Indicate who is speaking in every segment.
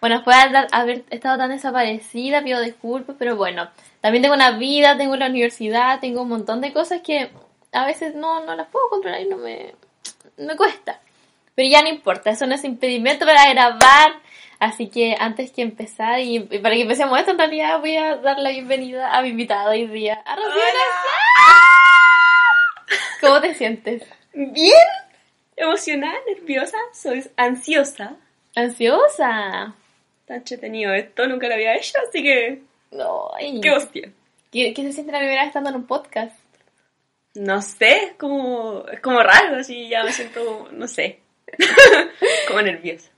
Speaker 1: Bueno, después de haber- estado tan desaparecida, pido disculpas, pero bueno, también tengo una vida, tengo la universidad, tengo un montón de cosas que a veces no, no las puedo controlar y no me, me cuesta. Pero ya no importa, eso no es impedimento para grabar. Así que antes que empezar y, y para que empecemos esto, en realidad voy a dar la bienvenida a mi invitado hoy día, a Rocío García. ¿Cómo te sientes?
Speaker 2: Bien, emocionada, nerviosa, soy ansiosa.
Speaker 1: ¿Ansiosa?
Speaker 2: Está entretenido esto, nunca lo había hecho, así que
Speaker 1: Ay.
Speaker 2: qué hostia.
Speaker 1: ¿Qué, qué se siente la primera vez estando en un podcast?
Speaker 2: No sé, es como, es como raro, así ya me siento no sé, como nerviosa.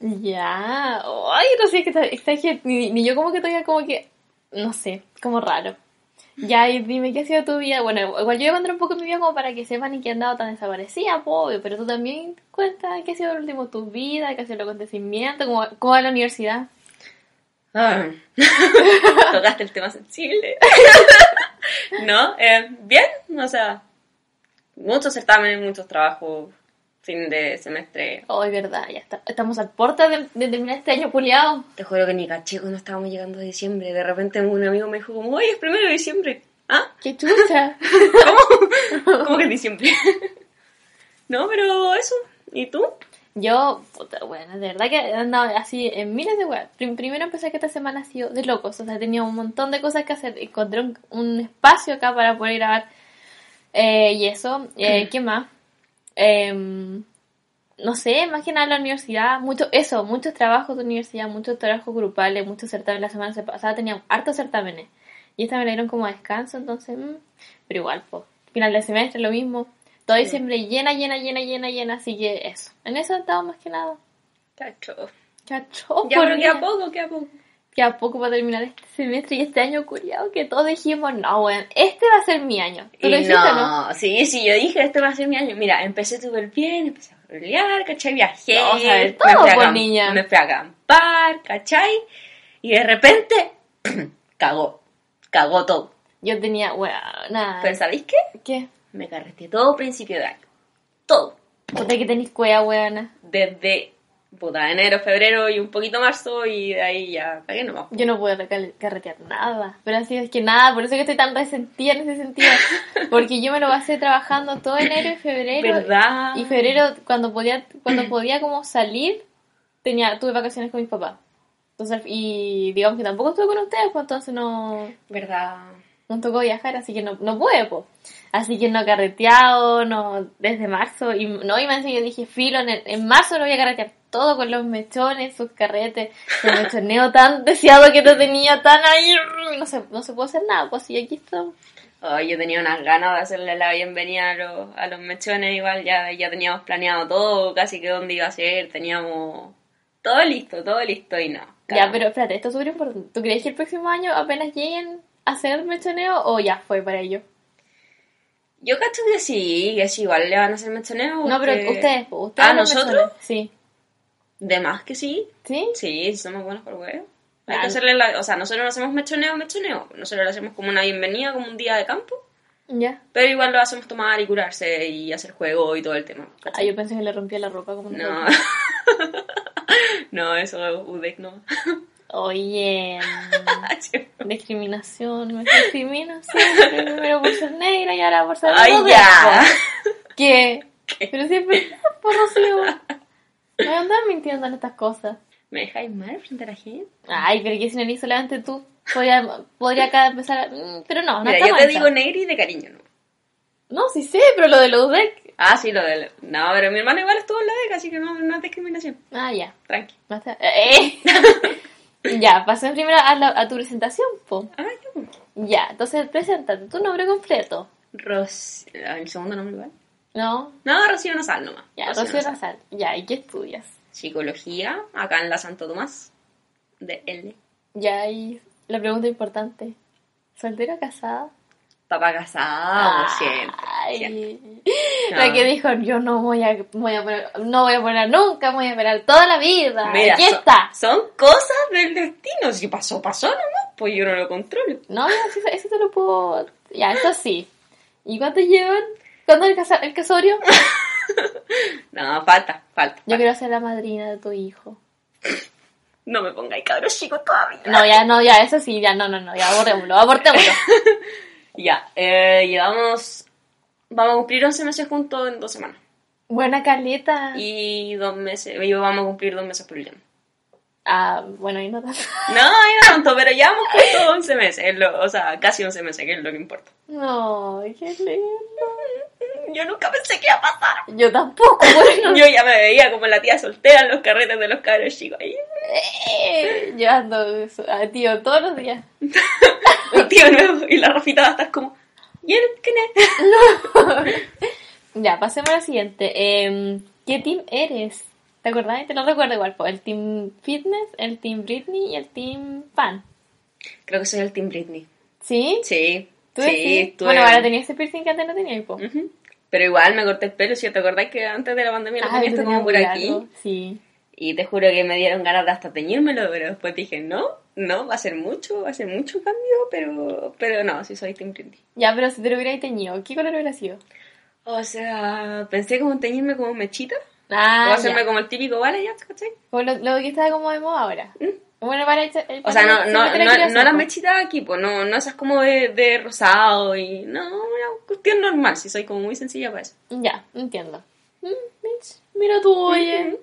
Speaker 1: Ya, ay, no sé, que está, está que ni, ni yo como que todavía como que, no sé, como raro. Ya, y dime, ¿qué ha sido tu vida? Bueno, igual yo voy a contar un poco mi vida como para que sepan y que he andado tan desaparecida, obvio, pero tú también cuenta qué ha sido el último tu vida, qué ha sido el acontecimiento, cómo, cómo va la universidad.
Speaker 2: Ah, tocaste el tema sensible. no, eh, bien, o sea, muchos certámenes, muchos trabajos, fin de semestre.
Speaker 1: Oh, es verdad, ya está, estamos a puertas de, de terminar este año culiado.
Speaker 2: Te juro que ni caché cuando estábamos llegando a diciembre. De repente un amigo me dijo como, oye, es primero de diciembre. ¿Ah?
Speaker 1: ¡Qué chucha!
Speaker 2: ¿Cómo? ¿Cómo que en diciembre? no, pero eso. ¿Y tú?
Speaker 1: Yo, puta, bueno, de verdad que he andado así en miles de weas. Prim- Primero empecé que esta semana ha sido de locos, o sea, he tenido un montón de cosas que hacer. Encontré un, un espacio acá para poder grabar eh, y eso. Eh, ¿Qué más? Em, no sé, más que nada la universidad, mucho, eso, muchos trabajos de universidad, muchos trabajos grupales, muchos certámenes. La semana pasada tenía hartos certámenes y esta me la dieron como a descanso, entonces, mm, pero igual, pues, final de semestre lo mismo. Todo diciembre llena, llena, llena, llena, llena, así que eso. En eso he estado más que nada.
Speaker 2: Cacho.
Speaker 1: Cacho,
Speaker 2: Ya, pero queda poco, queda poco.
Speaker 1: Queda poco para terminar este semestre y este año curiado que todos dijimos, no, weón, este va a ser mi año. ¿Tú lo
Speaker 2: Y
Speaker 1: dijiste, no?
Speaker 2: no, sí, sí, yo dije, este va a ser mi año. Mira, empecé súper bien, empecé a rolear, ¿cachai? Viajé,
Speaker 1: a ver
Speaker 2: me,
Speaker 1: todo,
Speaker 2: fui a
Speaker 1: pues, niña.
Speaker 2: me fui a acampar, ¿cachai? Y de repente, cagó, cagó todo.
Speaker 1: Yo tenía, weón, nada.
Speaker 2: Pero ¿sabéis qué?
Speaker 1: ¿Qué?
Speaker 2: Me carreteé todo principio de año. Todo.
Speaker 1: Puta que tenéis cueva, weona.
Speaker 2: Desde, puta, enero, febrero y un poquito marzo y de ahí ya cagué nomás.
Speaker 1: Yo no puedo carretear nada. Pero así es que nada, por eso que estoy tan resentida en ese sentido. Porque yo me lo pasé trabajando todo enero y febrero.
Speaker 2: ¿Verdad?
Speaker 1: Y febrero, cuando podía, cuando podía como salir, tenía, tuve vacaciones con mis papás. Entonces, y digamos que tampoco estuve con ustedes, pues entonces no,
Speaker 2: ¿Verdad?
Speaker 1: nos tocó viajar, así que no, no pude, pues. Así que no carreteado, no, desde marzo, y no, y me yo dije, filo, en, el- en marzo lo voy a carretear todo con los mechones, sus carretes, el mechoneo tan deseado que te tenía, tan ahí, no se, no se puede hacer nada, pues y aquí estamos.
Speaker 2: Ay, yo tenía unas ganas de hacerle la bienvenida a los, a los mechones, igual ya, ya teníamos planeado todo, casi que dónde iba a ser, teníamos todo listo, todo listo y no.
Speaker 1: Ya, pero espérate, esto es súper importante. ¿Tú crees que el próximo año apenas lleguen a hacer mechoneo o ya fue para ellos?
Speaker 2: Yo cacho que sí, que sí, igual le van a hacer mechoneo.
Speaker 1: No, pero ustedes, ustedes
Speaker 2: Ah,
Speaker 1: los
Speaker 2: ¿nosotros?
Speaker 1: mechones. Sí.
Speaker 2: De más que sí.
Speaker 1: ¿Sí?
Speaker 2: Sí, somos buenos por huevo. Hay que hacerle la... O sea, nosotros no hacemos mechoneo, mechoneo. Nosotros lo hacemos como una bienvenida, como un día de campo.
Speaker 1: Ya.
Speaker 2: Pero igual lo hacemos tomar y curarse y hacer juego y todo el tema.
Speaker 1: Ah, yo pensé que le rompía la ropa como
Speaker 2: No. no, eso UDEC no.
Speaker 1: Oye, mm, discriminación, me discriminación, primero por ser negra y ahora por ser
Speaker 2: Ay, ya.
Speaker 1: ¿Qué? Pero siempre, por Rocío. Me andan mintiendo en estas cosas.
Speaker 2: ¿Me dejáis mal frente a la gente?
Speaker 1: Ay, pero que si no solamente tú, podría, podría acá empezar a... mm, Pero no, no
Speaker 2: Mira, yo te
Speaker 1: mal,
Speaker 2: digo negri de cariño, ¿no?
Speaker 1: No, sí sé, pero lo de los UDEC...
Speaker 2: Ah, sí, lo del... No, pero mi hermano igual estuvo en la DEC, así que no, no es discriminación.
Speaker 1: Ah, ya.
Speaker 2: Tranqui.
Speaker 1: No está- eh. ya, pasemos primero a, la- a tu presentación, po.
Speaker 2: Ah, ya. pues.
Speaker 1: Ya, entonces preséntate, tu nombre completo.
Speaker 2: Ros... ah, ¿El segundo nombre igual?
Speaker 1: ¿No?
Speaker 2: No, Rocío Nasal nomás.
Speaker 1: Ya, Rocío Razal. Ya, ¿y qué estudias?
Speaker 2: Psicología, acá en la Santo Tomás, de L.
Speaker 1: Ya, y la pregunta importante. ¿Soltera o casada?
Speaker 2: Papá casado, siempre.
Speaker 1: Ay,
Speaker 2: siempre.
Speaker 1: La
Speaker 2: No.
Speaker 1: que dijo, yo no voy a, voy a poner, no voy a poner nunca, voy a esperar toda la vida.
Speaker 2: Mira,
Speaker 1: Aquí
Speaker 2: son-
Speaker 1: está.
Speaker 2: Son cosas del destino. Si pasó, pasó nomás, pues yo no lo controlo.
Speaker 1: No, sí, eso te lo puedo... Ya, eso sí. ¿Y cuánto llevan? ¿Cuándo el, casa- el casorio?
Speaker 2: No, falta, falta.
Speaker 1: Yo quiero ser la madrina de tu hijo.
Speaker 2: No me pongáis cabros chicos todavía.
Speaker 1: No, ya, no, ya, eso sí, ya, no, no, no, ya, abortémoslo, abortémoslo.
Speaker 2: Ya, eh, llevamos. Vamos a cumplir 11 meses juntos en dos semanas.
Speaker 1: Buena caleta.
Speaker 2: Y dos meses. Y vamos a cumplir dos meses por el.
Speaker 1: Ah, bueno, y no tanto.
Speaker 2: No, no tanto, pero llevamos juntos 11 meses. lo- o sea, casi 11 meses, que es lo que importa.
Speaker 1: No, qué lindo.
Speaker 2: Yo nunca pensé que iba a pasar.
Speaker 1: Yo tampoco, bueno.
Speaker 2: Yo ya me veía como la tía soltera en los carretes de los cabros chicos. Ahí,
Speaker 1: Eh, Yo ando a tío todos los días.
Speaker 2: un tío nuevo y la Rafita va a estar como. ¿Y él quién es?
Speaker 1: Ya, pasemos a la siguiente. Em, ¿Qué team eres? ¿Te acordás? Te lo recuerdo igual. po. El team fitness, el team Britney y el team fan.
Speaker 2: Creo que soy el Team Britney.
Speaker 1: ¿Sí?
Speaker 2: Sí.
Speaker 1: ¿Tú
Speaker 2: sí, tuve-
Speaker 1: Bueno, ahora tenía ese piercing que antes no tenía. Po.
Speaker 2: Pero igual me corté el pelo, si te acordás que antes de la pandemia lo
Speaker 1: Ah,
Speaker 2: tenía como por aquí.
Speaker 1: largo, Sí.
Speaker 2: Y te juro que me dieron ganas de hasta teñírmelo, pero después dije, no, no, va a ser mucho, va a ser mucho cambio, pero, pero no, si soy Team Britney.
Speaker 1: Ya, pero si te lo hubierais teñido, ¿qué color hubiera sido?
Speaker 2: O sea, pensé como teñirme como mechita,
Speaker 1: Ah,
Speaker 2: o hacerme
Speaker 1: ya.
Speaker 2: como el típico vale ya, ¿cachai?
Speaker 1: Como lo, lo que está como de moda ahora. Bueno, para el, el-
Speaker 2: O sea, no,
Speaker 1: para-
Speaker 2: no,
Speaker 1: te
Speaker 2: no, no las mechitas aquí, pues no, no esas como de, de rosado y no, una cuestión normal, si soy como muy sencilla para eso.
Speaker 1: Ya, entiendo. Mm, mira tú, oye.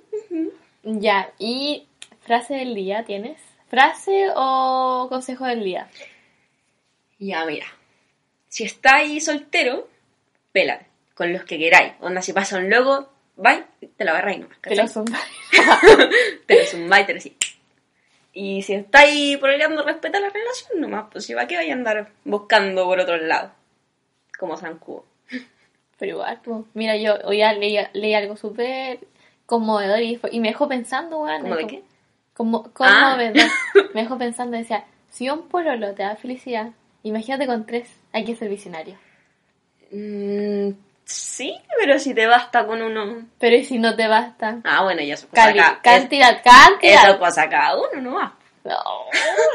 Speaker 1: Ya, y frase del día, ¿tienes? ¿Frase o consejo del día?
Speaker 2: Ya, mira, si estáis soltero, pélate, con los que queráis. Onda, si pasa un loco, bye, te la agarráis nomás,
Speaker 1: Te
Speaker 2: ¿cachai?
Speaker 1: lo son.
Speaker 2: te lo zumbáis, te lo así. Y si estáis peleando, respeta la relación nomás, pues si va que vaya a andar buscando por otro lado. Como San Cubo.
Speaker 1: Pero igual, pues, mira, yo hoy ya leí, leí algo súper conmovedor y, fue- y me dejó pensando, weón.
Speaker 2: ¿Cómo de
Speaker 1: como-
Speaker 2: qué?
Speaker 1: Como,
Speaker 2: Ah.
Speaker 1: conmovedor. Me dejó pensando, decía, si un pololo te da felicidad, imagínate con tres, hay que ser visionario.
Speaker 2: Mm, sí, pero si te basta con uno.
Speaker 1: Pero ¿y si no te basta?
Speaker 2: Ah, bueno, ya eso pasa
Speaker 1: Cali-
Speaker 2: acá.
Speaker 1: cantidad, cantidad.
Speaker 2: Eso pasa cada uno nomás.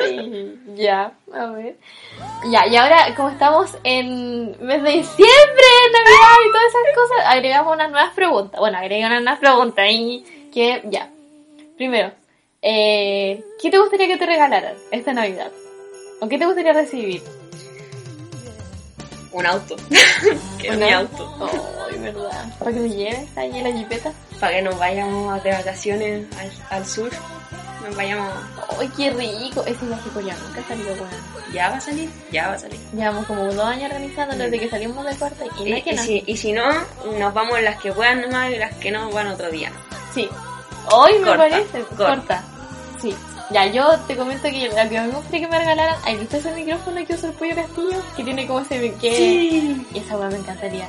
Speaker 1: Ay, ya, a ver. Ya, y ahora, como estamos en mes de diciembre, Navidad y todas esas cosas, agregamos unas nuevas preguntas. Bueno, agregan unas nuevas preguntas y que, ya. Primero, eh, ¿qué te gustaría que te regalaran esta Navidad? ¿O qué te gustaría recibir?
Speaker 2: Un auto. que es
Speaker 1: ¿Una?
Speaker 2: mi auto.
Speaker 1: Verdad. ¿Para que me lleves ahí en la jipeta?
Speaker 2: Para que nos vayamos de vacaciones al, al sur. Nos vayamos.
Speaker 1: Ay, qué rico. Ese viaje coreano nunca ha salido bueno.
Speaker 2: Ya va a salir, ya va a salir.
Speaker 1: Llevamos como dos años organizándolo desde que salimos del cuarto y no es que
Speaker 2: y
Speaker 1: no.
Speaker 2: si, y si no, nos vamos las que puedan nomás y las que no van otro día.
Speaker 1: Sí. Hoy me parece.
Speaker 2: corta.
Speaker 1: Corta. Sí. Ya, yo te comento que lo que me gustaría que me regalaran. ¿Has visto ese micrófono que usa el pollo castillo? Que tiene como ese. Que...
Speaker 2: Sí.
Speaker 1: Y esa weá me encantaría.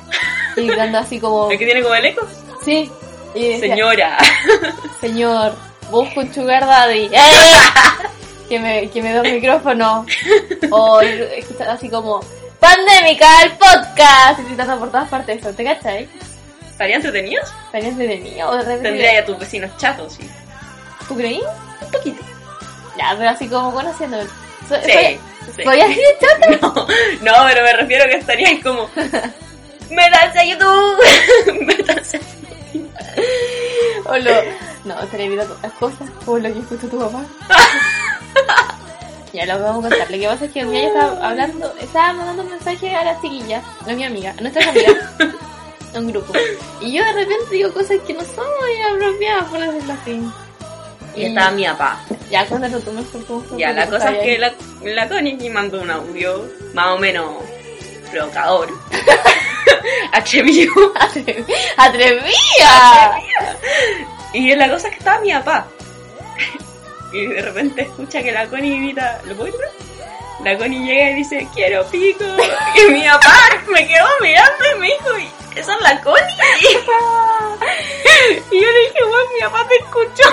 Speaker 1: Y gritando así como.
Speaker 2: ¿El que tiene como el eco?
Speaker 1: Sí. Y decía,
Speaker 2: Señora.
Speaker 1: Señor, busco un sugar daddy. ¡Eh! que me, que me dé un micrófono. O escuchar así como. Pandémica, el podcast. Y gritando por todas partes eso. ¿Te cachai?
Speaker 2: ¿Estaría entretenidos?
Speaker 1: Estarías detenido. O de repente.
Speaker 2: Tendría ya tus vecinos chatos, sí.
Speaker 1: ¿Tú creí?
Speaker 2: Un poquito.
Speaker 1: Ya, pero así como conociéndome. Soy,
Speaker 2: Sí.
Speaker 1: soy,
Speaker 2: sí.
Speaker 1: soy así de chata.
Speaker 2: No, no, pero me refiero a que estaríais como. ¡Métanse a YouTube! ¡Métanse!
Speaker 1: O lo... No, estaría viendo otras cosas, como lo que escuchó tu papá. ya lo vamos a contar. Lo que pasa es que un día yo estaba hablando, estaba mandando un mensaje a las chiquillas, no a mi amiga, a nuestras amigas, a un grupo. Y yo de repente digo cosas que no son muy apropiadas, por decirlo así.
Speaker 2: Y estaba mi papá.
Speaker 1: Ya, cuéntanos tú mejor cómo fue.
Speaker 2: Ya, la
Speaker 1: tú
Speaker 2: cosa es que la, la Connie me mandó un audio más o menos provocador. Atrevido.
Speaker 1: Atre- ¡Atrevida!
Speaker 2: Y la cosa es que estaba mi papá. Y de repente escucha que la Connie grita, ¿lo puedo gritar? La Connie llega y dice, quiero pico. Y mi papá me quedó mirando y me dijo, "¿Y ¿esa es la Connie? Y yo le dije, bueno, mi papá te escuchó.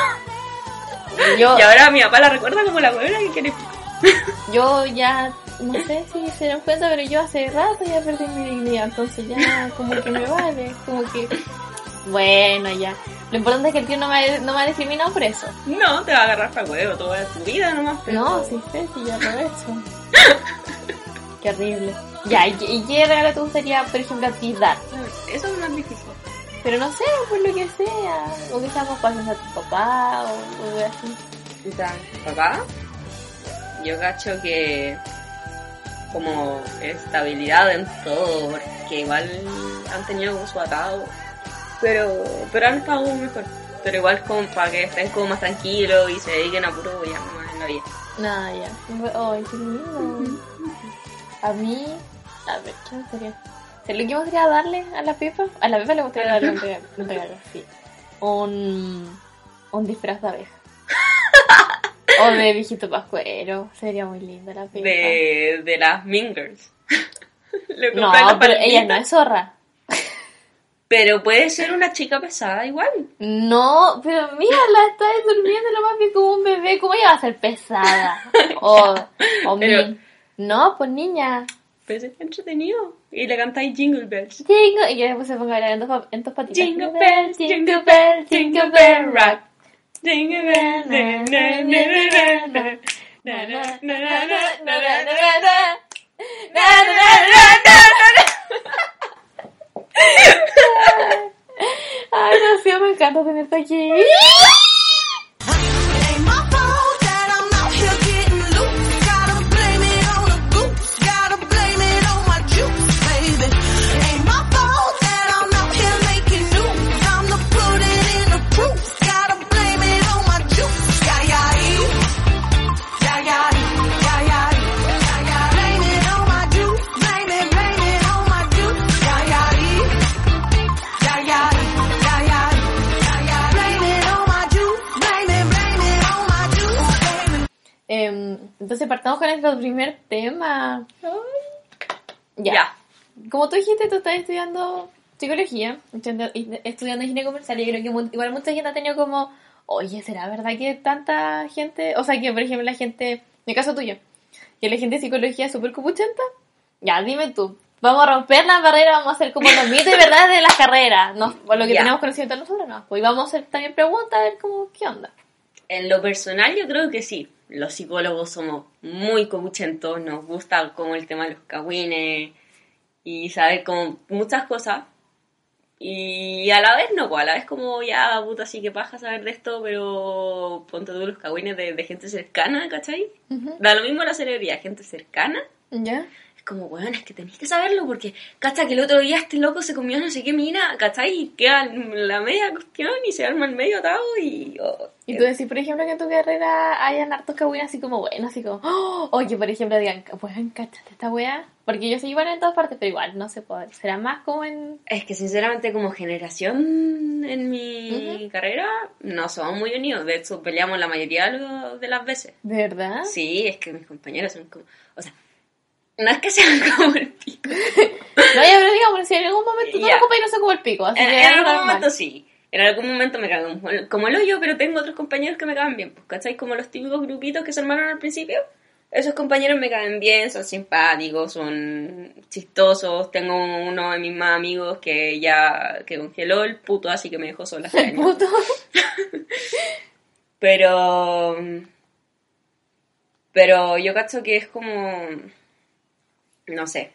Speaker 1: Yo,
Speaker 2: Y ahora mi papá la recuerda como la huevona que quiere
Speaker 1: yo ya, no sé si se dan cuenta, pero yo hace rato ya perdí mi dignidad, entonces ya como que me vale, como que, bueno, ya. Lo importante es que el tío no me, ha- no me ha discriminado por eso.
Speaker 2: No, te va a agarrar para huevo toda tu vida nomás. pero-
Speaker 1: No, sí sé, sí, ya lo he hecho. Qué horrible. Ya, ¿y, y qué regalo te gustaría, por ejemplo, a ti dar?
Speaker 2: Eso es más difícil.
Speaker 1: Pero no sé, por lo que sea, o que sea más pasos a tu papá, o, o algo así.
Speaker 2: Papá, yo cacho que como estabilidad en todo, porque igual han tenido como su atado, pero, pero han estado mejor. Pero igual como para que estén como más tranquilos y se dediquen a puro ya nomás en la vida.
Speaker 1: Nada, ya. Ay, qué lindo. A mí, a ver, ¿qué me gustaría? ¿Sabes lo que gustaría darle a la Pepa? A la Pepa le gustaría darle un regalo, un regalo, sí. Un, un disfraz de abeja. o de viejito pascuero. Sería muy linda la Pepa.
Speaker 2: De, de las Mingers.
Speaker 1: No,
Speaker 2: la
Speaker 1: pero ella no es zorra.
Speaker 2: Pero puede ser una chica pesada igual.
Speaker 1: No, pero mírala, está ahí durmiendo lo más bien como un bebé. ¿Cómo ella va a ser pesada? O, o
Speaker 2: Pero-
Speaker 1: mi- No, pues niña.
Speaker 2: Pero es entretenido y le cantáis Jingle Bells.
Speaker 1: Jingle, y yo después se pongo a bailar en dos, en dos patitas.
Speaker 2: Jingle Bells, Jingle Bells, Jingle Bell Rock. Jingle Bells,
Speaker 1: Ay, no me encanta tenerte aquí. Entonces partamos con nuestro primer tema. Ya.
Speaker 2: Ya.
Speaker 1: Como tú dijiste, tú estás estudiando psicología, estudiando, estudiando higiene comercial, y creo que igual mucha gente ha tenido como, oye, ¿será verdad que tanta gente, o sea, que por ejemplo la gente, en el caso tuyo, que la gente de psicología es súper copuchenta? Ya, dime tú. Vamos a romper la barrera, vamos a hacer como los mitos y verdades de las carreras, ¿no? Lo que
Speaker 2: Ya.
Speaker 1: tenemos conocimiento nosotros, ¿no? Pues vamos a hacer también preguntas, a ver cómo, qué onda.
Speaker 2: En lo personal yo creo que sí. Los psicólogos somos muy comuchentos, nos gusta como el tema de los cagüines y saber como muchas cosas. Y a la vez no, pues a la vez como ya puta sí que paja saber de esto, pero ponte tú los cagüines de, de gente cercana, ¿cachai? Da lo mismo la celebridad, gente cercana.
Speaker 1: ¿Ya?
Speaker 2: Como, weón, es que tenéis que saberlo porque, cacha, que el otro día este loco se comió no sé qué mina, ¿cachai? Y queda la media cuestión y se arma el medio atado y... oh,
Speaker 1: Y tú decís, por ejemplo, que en tu carrera hayan hartos cagüines así como buenos, así como, oh, o que por ejemplo digan, weón, cachate esta wea. Porque yo sé igual en todas partes, pero igual, no se puede. Será más como en.
Speaker 2: Es que sinceramente como generación en mi carrera no somos muy unidos. De hecho, peleamos la mayoría de las veces.
Speaker 1: ¿De verdad?
Speaker 2: Sí, es que mis compañeros son como... O sea, no es que sean como el pico.
Speaker 1: No, ya, pero digamos, si en algún momento tú
Speaker 2: Ya.
Speaker 1: los compañeros son como el pico, así
Speaker 2: En,
Speaker 1: que
Speaker 2: en
Speaker 1: es
Speaker 2: algún
Speaker 1: normal.
Speaker 2: momento sí. En algún momento me cagan como el- hoyo, pero tengo otros compañeros que me cagan bien. Pues, ¿Cachai? Como los típicos grupitos que se armaron al principio. Esos compañeros me caen bien, son simpáticos, son chistosos. Tengo uno de mis más amigos que ya que congeló el puto, así que me dejó sola
Speaker 1: El puto.
Speaker 2: Pero. Pero yo cacho que es como. No sé.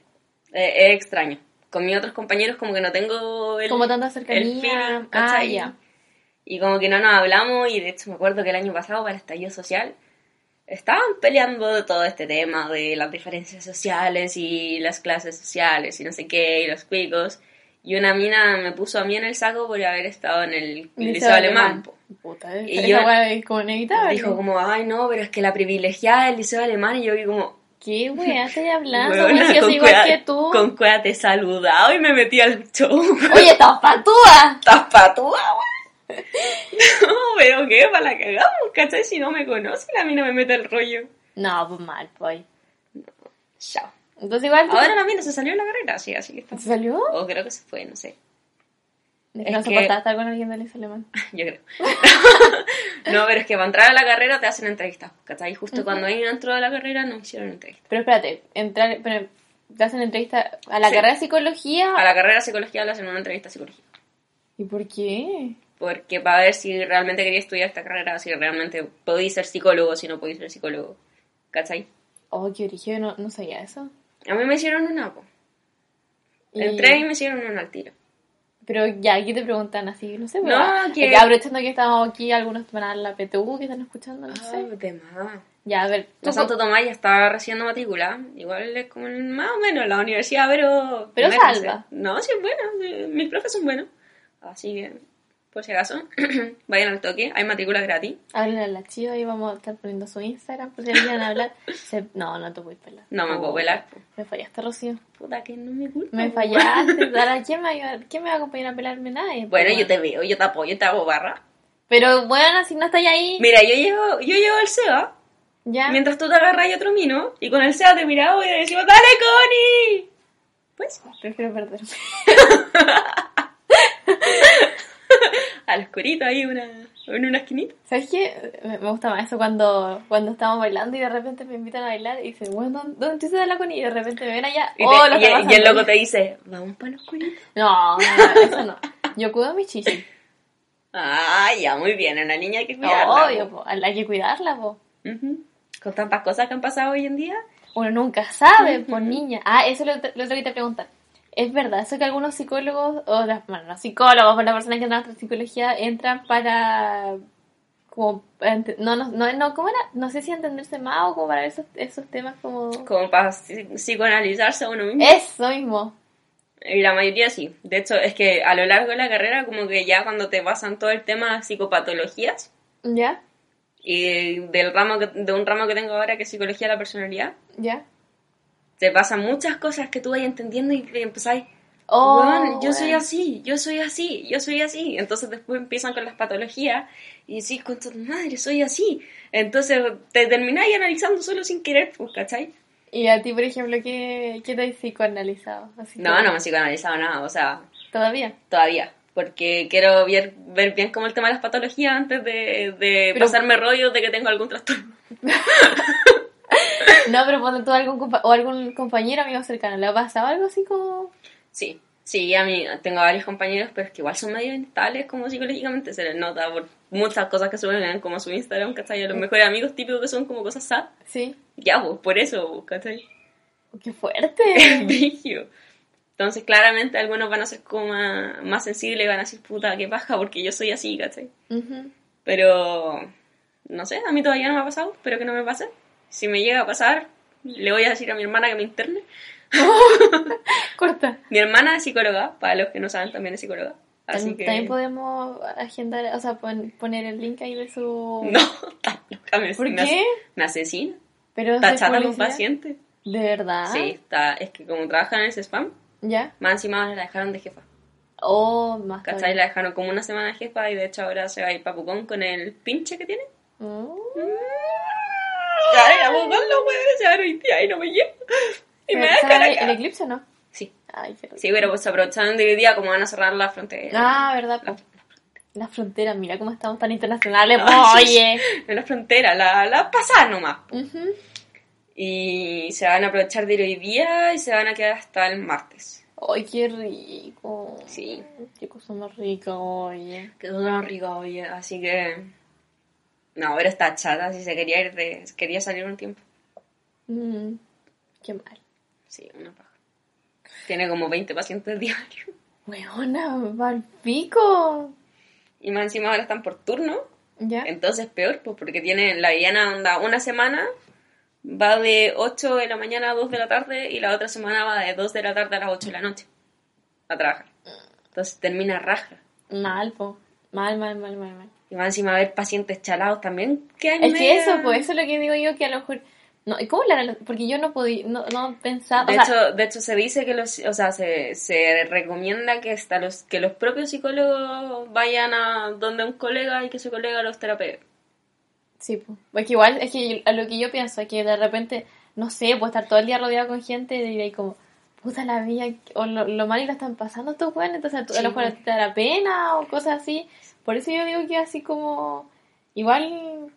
Speaker 2: Es, es extraño. Con mis otros compañeros, como que no tengo el.
Speaker 1: Como tanta
Speaker 2: el
Speaker 1: cercanía.
Speaker 2: feeling,
Speaker 1: ah.
Speaker 2: Y como que no nos hablamos. Y de hecho, me acuerdo que el año pasado, para el estallido social, estaban peleando de todo este tema de las diferencias sociales y las clases sociales y no sé qué, y los cuicos. Y una mina me puso a mí en el saco por haber estado en el liceo, alemán. Y yo-
Speaker 1: es como inevitable.
Speaker 2: Dijo como, ay no, pero es que la privilegiada del liceo alemán y yo vi como,
Speaker 1: ¿Qué wea estoy hablando?
Speaker 2: "Huevona,
Speaker 1: Weón, si yo soy igual
Speaker 2: cuea-
Speaker 1: que tú.
Speaker 2: con cuea te he saludado y me metí al show.
Speaker 1: Oye, estás patúa.
Speaker 2: ¿Estás patúa? No, pero qué, para la cagamos, ¿cachai? Si no me conoce, la mina me mete el rollo.
Speaker 1: No, pues mal, pues.
Speaker 2: Chao.
Speaker 1: Entonces igual
Speaker 2: Ahora la mina se salió de la carrera, sí, así que está.
Speaker 1: ¿Se salió?
Speaker 2: O creo que se fue, no sé.
Speaker 1: Es que no soportaba estar con alguien del alemán.
Speaker 2: Yo creo. no, pero es que para entrar a la carrera te hacen entrevistas, ¿cachai? Justo cuando ahí entró a la carrera nos hicieron entrevistas.
Speaker 1: Pero espérate, entrar, pero te hacen entrevista a la
Speaker 2: Sí.
Speaker 1: carrera de psicología.
Speaker 2: A la carrera de psicología le hacen una entrevista psicológica.
Speaker 1: ¿Y por qué?
Speaker 2: Porque para ver si realmente quería estudiar esta carrera, si realmente podéis ser psicólogo, si no podéis ser psicólogo. ¿Cachai?
Speaker 1: Oh, qué origen, no, no sabía eso.
Speaker 2: A mí me hicieron una, po.
Speaker 1: Y-
Speaker 2: Entré y me hicieron una al tiro.
Speaker 1: Pero ya, aquí te preguntan así, no sé,
Speaker 2: No,
Speaker 1: pero-
Speaker 2: que-
Speaker 1: aprovechando que estamos aquí, algunos van a la PTU que están escuchando, no
Speaker 2: Ah,
Speaker 1: sé.
Speaker 2: de más.
Speaker 1: Ya, a ver,
Speaker 2: La Santo Tomás ya está recibiendo matrícula. Igual es como más o menos la universidad, pero.
Speaker 1: Pero salva.
Speaker 2: No, sí es buena. sí, Mis profes son buenos. Así que, por si acaso, vayan al toque. Hay matrícula gratis.
Speaker 1: hablen a la chiva y vamos a estar poniendo su Instagram por si quieren hablar. Se- No, no te voy a pelar.
Speaker 2: No me puedo pelar.
Speaker 1: Me fallaste, Rocío.
Speaker 2: Puta, que no me culpa.
Speaker 1: Me fallaste. ¿quién me, va? ¿Quién me va a acompañar a pelarme? Nadie.
Speaker 2: Bueno,
Speaker 1: pues,
Speaker 2: yo te veo, yo te apoyo, te hago barra.
Speaker 1: Pero bueno, si no estáis ahí,
Speaker 2: Mira, yo llevo, yo llevo el SEA.
Speaker 1: ya.
Speaker 2: Mientras tú te agarras y otro mino. Y con el SEA te miramos y te decimos, ¡Dale, Connie! Pues,
Speaker 1: Prefiero perderme.
Speaker 2: al oscurito ahí una, en una esquinita.
Speaker 1: ¿Sabes qué? Me gusta más eso cuando, cuando estamos bailando y de repente me invitan a bailar y dicen, bueno, ¿dónde, dónde te da la con Y de repente me ven allá.
Speaker 2: Y, te-
Speaker 1: oh,
Speaker 2: y- y
Speaker 1: pasa
Speaker 2: el loco te dice, vamos para el oscurito.
Speaker 1: No, no, eso no. Yo cuido a mi chichi.
Speaker 2: Ah, ya, muy bien, una niña hay que cuidarla.
Speaker 1: Obvio, po. hay que cuidarla, po.
Speaker 2: Ujú. Con tantas cosas que han pasado hoy en día.
Speaker 1: Uno nunca sabe, por niña. Ah, eso es lo, lo otro que te preguntan. ¿Es verdad eso que algunos psicólogos, o las, bueno, no psicólogos, pero las personas que entran psicología entran para como no, no, no, no, ¿cómo era? No sé si entenderse más o como para ver esos, esos temas como...
Speaker 2: Como para psi- psicoanalizarse a uno mismo.
Speaker 1: Eso mismo.
Speaker 2: Y la mayoría sí. De hecho, es que a lo largo de la carrera, como que ya cuando te pasan todo el tema de psicopatologías,
Speaker 1: ¿Ya?
Speaker 2: y del ramo que- de un ramo que tengo ahora que es psicología de la personalidad,
Speaker 1: ¿Ya?
Speaker 2: Te pasan muchas cosas que tú vas entendiendo y empezáis,
Speaker 1: Oh,
Speaker 2: "Weón, yo soy así, yo soy así, yo soy así. Entonces después empiezan con las patologías y decís, con tu madre, soy así. Entonces te termináis analizando solo sin querer, pues, ¿cachai?
Speaker 1: Y a ti, por ejemplo, ¿qué, qué te has psicoanalizado? Así
Speaker 2: No,
Speaker 1: como-
Speaker 2: no me he psicoanalizado nada, o sea,
Speaker 1: ¿Todavía?
Speaker 2: todavía. Porque quiero ver, ver bien como el tema de las patologías antes de, de
Speaker 1: Pero-
Speaker 2: pasarme rollos de que tengo algún trastorno.
Speaker 1: No, pero ponte tú algún compa- o algún compañero amigo cercano, ¿le ha pasado algo así como...?
Speaker 2: Sí, sí, a mí tengo varios compañeros, pero es que igual son medio instables como psicológicamente, se les nota por muchas cosas que suben como su Instagram, ¿cachai? A los mejores amigos típicos que son como cosas sad.
Speaker 1: Sí.
Speaker 2: Ya, pues, por eso, pues, ¿cachai?
Speaker 1: ¡Qué fuerte!
Speaker 2: Brígido. Entonces, claramente, algunos van a ser como más, más sensibles y van a decir, puta, qué paja, porque yo soy así, ¿cachai?
Speaker 1: Ujú.
Speaker 2: Pero, no sé, a mí todavía no me ha pasado, espero que no me pase. Si me llega a pasar, le voy a decir a mi hermana que me interne.
Speaker 1: Corta.
Speaker 2: Mi hermana es psicóloga, para los que no saben, también es psicóloga. Así
Speaker 1: También,
Speaker 2: que...
Speaker 1: también podemos agendar, o sea, pon- poner el link ahí de su...
Speaker 2: No, loca, me,
Speaker 1: ¿Por
Speaker 2: me,
Speaker 1: qué?
Speaker 2: me asesina.
Speaker 1: Pero
Speaker 2: Está
Speaker 1: ¿es
Speaker 2: chata con paciente.
Speaker 1: ¿De verdad?
Speaker 2: Sí, está, es que como trabaja en ese spam,
Speaker 1: ¿Ya?
Speaker 2: más encima la dejaron de jefa.
Speaker 1: Oh, más
Speaker 2: ¿Cachai? La dejaron como una semana de jefa y de hecho ahora se va a ir para Pucón con el pinche que tiene.
Speaker 1: Mm.
Speaker 2: Pucón los se van hoy día y no me llevo. Y me
Speaker 1: Pero,
Speaker 2: dejan
Speaker 1: ¿sabe
Speaker 2: acá.
Speaker 1: ¿El eclipse o no?
Speaker 2: Sí,
Speaker 1: Ay, qué rico.
Speaker 2: sí, pero pues aprovecharon de hoy día como van a cerrar la frontera.
Speaker 1: Ah, verdad.
Speaker 2: La-.
Speaker 1: La frontera, mira cómo estamos tan internacionales.
Speaker 2: Ay,
Speaker 1: Oye.
Speaker 2: En la frontera, la, la pasar nomás.
Speaker 1: Ujú.
Speaker 2: Y se van a aprovechar de ir hoy día y se van a quedar hasta el martes.
Speaker 1: Ay, qué rico.
Speaker 2: Sí.
Speaker 1: Qué cosa más rica, oye.
Speaker 2: Que todo rico, oye, así que... No, pero está chata, si se quería ir de... Quería salir un tiempo.
Speaker 1: Mm, qué mal.
Speaker 2: Sí, una paja. Tiene como 20 pacientes diarios.
Speaker 1: Weona, va al pico.
Speaker 2: Y más encima ahora están por turno.
Speaker 1: ¿Ya?
Speaker 2: Entonces peor, pues porque tiene la Diana onda una semana va de 8 de la mañana a 2 de la tarde y la otra semana va de 2 de la tarde a las 8 de la noche a trabajar. Entonces termina raja.
Speaker 1: Mal, po. Mal, mal, mal, mal, mal.
Speaker 2: Y más encima ver pacientes chalados también. Que
Speaker 1: Es que eso, pues, eso es lo que digo yo, que a lo mejor... No, ¿y cómo la Porque yo no podía, no, no pensaba...
Speaker 2: De,
Speaker 1: o sea,
Speaker 2: hecho, de hecho, se dice que los, o sea, se, se recomienda que hasta los, que los propios psicólogos vayan a donde un colega y que su colega los terapee.
Speaker 1: Sí, pues. Porque igual es que a lo que yo pienso es que de repente, no sé, pues estar todo el día rodeado con gente y ahí como, puta la vida, o lo, lo mal y lo están pasando estos buenos, entonces a, a lo mejor a
Speaker 2: pues.
Speaker 1: te da pena o cosas así. Por eso yo digo que así como, igual,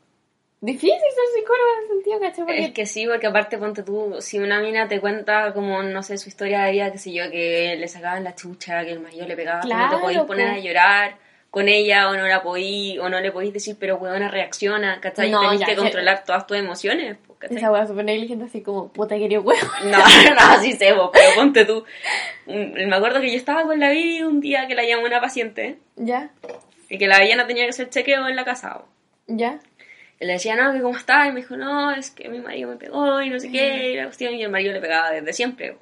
Speaker 1: difícil ser psicólogo en ese sentido, ¿cachai? Porque
Speaker 2: Es que sí, porque aparte, ponte tú, si una mina te cuenta como, no sé, su historia de vida, qué sé yo, que le sacaban la chucha, que el marido le pegaba, que no te
Speaker 1: Claro,
Speaker 2: podías poner
Speaker 1: pues.
Speaker 2: a llorar, con ella o no la podí, o no le podéis decir, pero weona reacciona, ¿cachai?
Speaker 1: No,
Speaker 2: Tenés
Speaker 1: ya,
Speaker 2: que
Speaker 1: ya.
Speaker 2: controlar todas tus emociones, ¿cachai?
Speaker 1: Esa weá súper negligente, así como, puta querido huevo.
Speaker 2: No, no, sí sé, vos, pero ponte tú. Mm, Me acuerdo que yo estaba con la Vivi un día que la llamó una paciente
Speaker 1: Ya,
Speaker 2: y que la Villana tenía que hacer chequeo en la casa.
Speaker 1: ya.
Speaker 2: Y le decía, no, que cómo está, y me dijo, no, es que mi marido me pegó y no sé qué, y la cuestión, y el marido le pegaba desde siempre.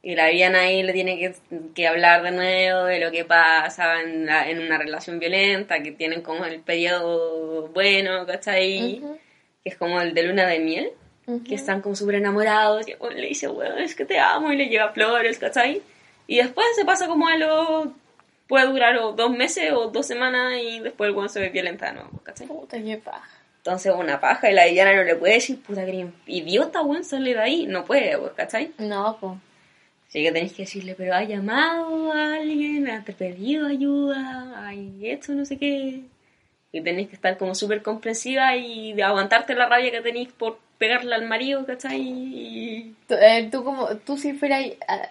Speaker 2: Y la Viviana ahí le tiene que, que hablar de nuevo de lo que pasa en, la- en una relación violenta, que tienen como el periodo bueno, ¿cachai?
Speaker 1: Ujú,
Speaker 2: Que es como el de luna de miel.
Speaker 1: ujú.
Speaker 2: que están como súper enamorados, y le dice, weón, es que te amo, y le lleva flores, ¿cachai? Y después se pasa como a lo... puede durar o dos meses o dos semanas, y después el weón se ve violenta de nuevo, ¿cachai?
Speaker 1: Puta qué paja.
Speaker 2: Entonces una paja, y la villana no le puede decir, puta, que idiota, weón, sale de ahí, no puede, pues, ¿cachai?
Speaker 1: No, pues.
Speaker 2: Así que tenéis que decirle, pero ha llamado a alguien, ha pedido ayuda, hay esto, no sé qué. Y tenéis que estar como súper comprensiva y aguantarte la rabia que tenéis por pegarle al marido, ¿cachai? Y
Speaker 1: Tú, eh, tú como, tú si fueras...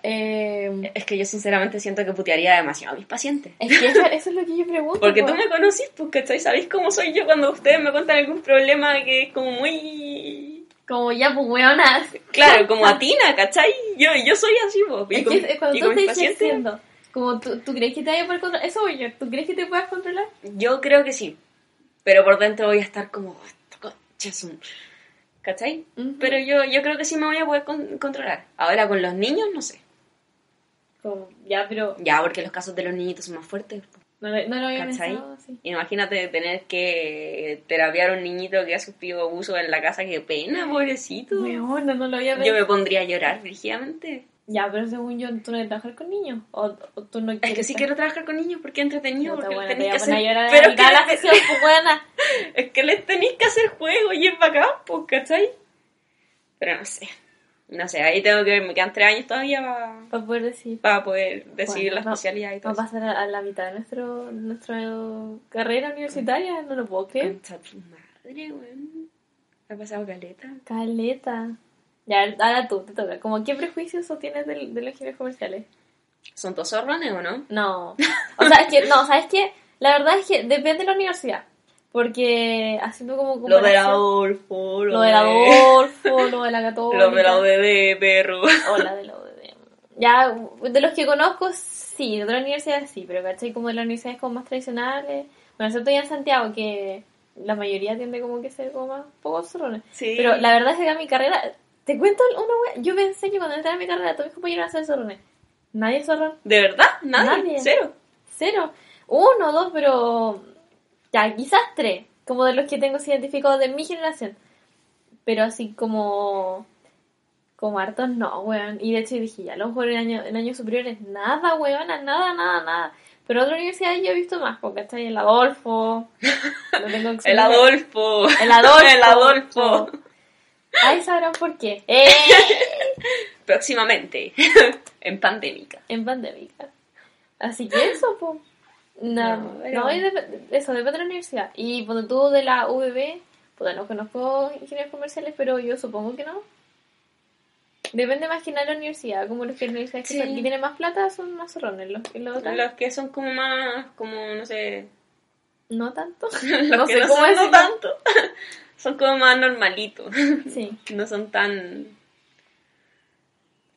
Speaker 1: Eh,
Speaker 2: Es que yo sinceramente siento que putearía demasiado a mis pacientes.
Speaker 1: es que eso, eso es lo que yo pregunto.
Speaker 2: Porque
Speaker 1: po.
Speaker 2: tú me conocís, pues, ¿cachai? ¿Sabéis cómo soy yo cuando ustedes me cuentan algún problema que es como muy...
Speaker 1: Como ya, pues weona.
Speaker 2: Claro, como atina, ¿cachai? Yo, yo soy así, pues. Y
Speaker 1: Es que cuando tú
Speaker 2: con mis
Speaker 1: estás
Speaker 2: pacientes,
Speaker 1: diciendo, como tú, tú crees que te vaya a poder controlar, eso voy yo, ¿tú crees que te puedas controlar?
Speaker 2: yo creo que sí. Pero por dentro voy a estar como... "Esta concha es un-". ¿Cachai? Pero yo, yo creo que sí me voy a poder con- controlar. Ahora con los niños, no sé.
Speaker 1: Como, ya, pero
Speaker 2: Ya, porque los casos de los niñitos son más fuertes.
Speaker 1: no, lo- no lo había pensado así.
Speaker 2: Imagínate tener que terapiar a un niñito que ha sufrido abuso en la casa, qué pena, pobrecito.
Speaker 1: Weona, no lo había
Speaker 2: Yo
Speaker 1: pensado.
Speaker 2: me pondría a llorar rígidamente.
Speaker 1: Ya, pero según yo, tú no quieres trabajar con niños. O, o tú no
Speaker 2: Es
Speaker 1: quieres.
Speaker 2: que sí quiero trabajar con niños porque es entretenido,
Speaker 1: Puta,
Speaker 2: porque
Speaker 1: buena,
Speaker 2: que hacer... Pero
Speaker 1: mitad de la
Speaker 2: que,
Speaker 1: sesión, pues buena.
Speaker 2: es que les tenéis que hacer juego y es bacán, pues, ¿cachai? Pero no sé. No sé, ahí tengo que ver, me quedan tres años todavía para
Speaker 1: Para poder decir.
Speaker 2: poder decidir
Speaker 1: Bueno,
Speaker 2: la
Speaker 1: no,
Speaker 2: especialidad y todo
Speaker 1: Va a pasar a, la mitad de nuestro, nuestra carrera universitaria, no lo puedo creer.
Speaker 2: Concha tu madre, weón. Ha pasado caleta.
Speaker 1: Caleta. Ya, ahora tú, te toca. Como, ¿Qué prejuicios tienes de, de los ingenieros comerciales?
Speaker 2: ¿Son todos zorrones o no?
Speaker 1: No. O sea, es que, no, ¿sabes qué? La verdad es que depende de la universidad. Porque haciendo como
Speaker 2: Lo de la
Speaker 1: comparación-
Speaker 2: Adolfo,
Speaker 1: Lo de la Adolfo, lo de la Católica.
Speaker 2: Lo de la ODD, perro.
Speaker 1: O la de la UDD. Ya, de los que conozco, sí. De otras universidades sí. Pero, ¿cachai? Como de las universidades como más tradicionales. Bueno, excepto ya en Santiago, que la mayoría tiende como que ser como más poco zorrones.
Speaker 2: Sí.
Speaker 1: Pero la verdad es que a mi carrera... Te cuento una wea. Yo pensé que cuando entré a mi carrera todos mis compañeros iban a ser zorrones. Nadie es zorrón.
Speaker 2: ¿De verdad? ¿Nadie?
Speaker 1: Nadie.
Speaker 2: ¿Cero?
Speaker 1: Cero. Uno, dos, pero. Ya, quizás tres. Como de los que tengo identificados de mi generación. Pero así como. Como hartos, no, weón. Y de hecho dije, ya, a lo mejor en, año, en años superiores, nada, weón, nada, nada, nada. Pero en otra universidad yo he visto más, porque está ahí el Adolfo. Lo tengo
Speaker 2: El. Adolfo.
Speaker 1: El Adolfo.
Speaker 2: El Adolfo.
Speaker 1: Ay, sabrán por qué. ¡Eh!
Speaker 2: Próximamente. en pandémica.
Speaker 1: en pandémica. Así que eso, pues. No,
Speaker 2: No,
Speaker 1: no,
Speaker 2: pero-
Speaker 1: y dep- eso depende de la universidad. Y cuando tú de la UBB, pues no conozco ingenieros comerciales, pero yo supongo que no. Depende más que nada de la universidad, como los que universidades que,
Speaker 2: Sí.
Speaker 1: son- que tienen más plata son más zorrones, los que los
Speaker 2: Los que son como más, como, no sé,
Speaker 1: no tanto.
Speaker 2: los
Speaker 1: no
Speaker 2: que
Speaker 1: sé
Speaker 2: no
Speaker 1: cómo
Speaker 2: son no
Speaker 1: decirlo.
Speaker 2: tanto. Son como más normalitos.
Speaker 1: Sí.
Speaker 2: no son tan,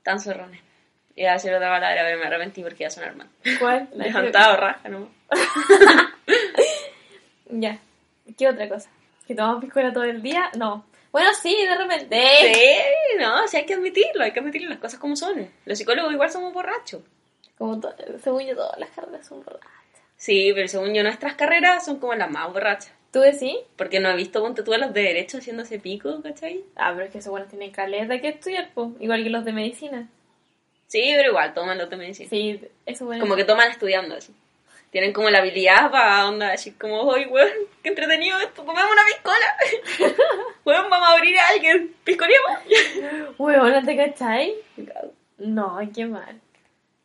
Speaker 2: tan zorrones. Iba a decir otra palabra, pero me arrepentí porque iba a sonar mal.
Speaker 1: ¿Cuál? La
Speaker 2: Levantado, raja, ¿no?
Speaker 1: Ya. ¿Qué otra cosa? ¿Que tomamos piscola todo el día? No. Bueno, sí, de repente.
Speaker 2: Sí, no, sí hay que admitirlo, hay que admitir las cosas como son. Los psicólogos igual somos borrachos.
Speaker 1: Como según yo, todas las carreras son borrachas.
Speaker 2: Sí, pero según yo nuestras carreras son como las más borrachas.
Speaker 1: ¿Tú decís?
Speaker 2: Porque no he visto, ponte tú a los de derecho haciéndose pico, ¿cachai?
Speaker 1: Ah, pero es que esos buenos tienen caleta que estudiar, igual que los de medicina.
Speaker 2: Sí, pero igual toman los de medicina.
Speaker 1: Sí, eso bueno.
Speaker 2: Como que toman estudiando así. Tienen como la habilidad para onda decir como, oye, weón, qué entretenido esto, tomemos una piscola. weón, vamos a abrir a alguien, piscoleamos.
Speaker 1: Huevón, ¿no te cachai? No, qué mal.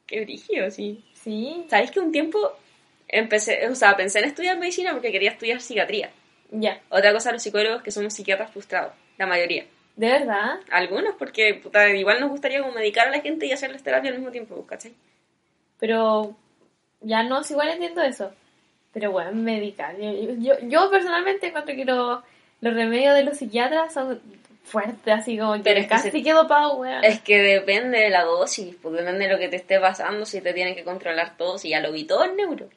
Speaker 2: Qué brígido, sí.
Speaker 1: Sí,
Speaker 2: ¿Sabéis que un tiempo empecé, o sea, pensé en estudiar medicina porque quería estudiar psiquiatría?
Speaker 1: ya.
Speaker 2: Otra cosa, los psicólogos que somos psiquiatras frustrados, la mayoría.
Speaker 1: ¿De verdad?
Speaker 2: Algunos, porque puta, igual nos gustaría como medicar a la gente y hacerles terapia al mismo tiempo, ¿cachai?
Speaker 1: Pero ya no, igual entiendo eso. Pero bueno, médica. Yo, yo, yo personalmente encuentro que lo- los remedios de los psiquiatras son fuertes, así como que
Speaker 2: Pero es que
Speaker 1: casi
Speaker 2: se-
Speaker 1: quedo pago, weón.
Speaker 2: Es que depende de la dosis, pues depende de lo que te esté pasando, si te tienen que controlar todo, si ya lo vi todo el neuro.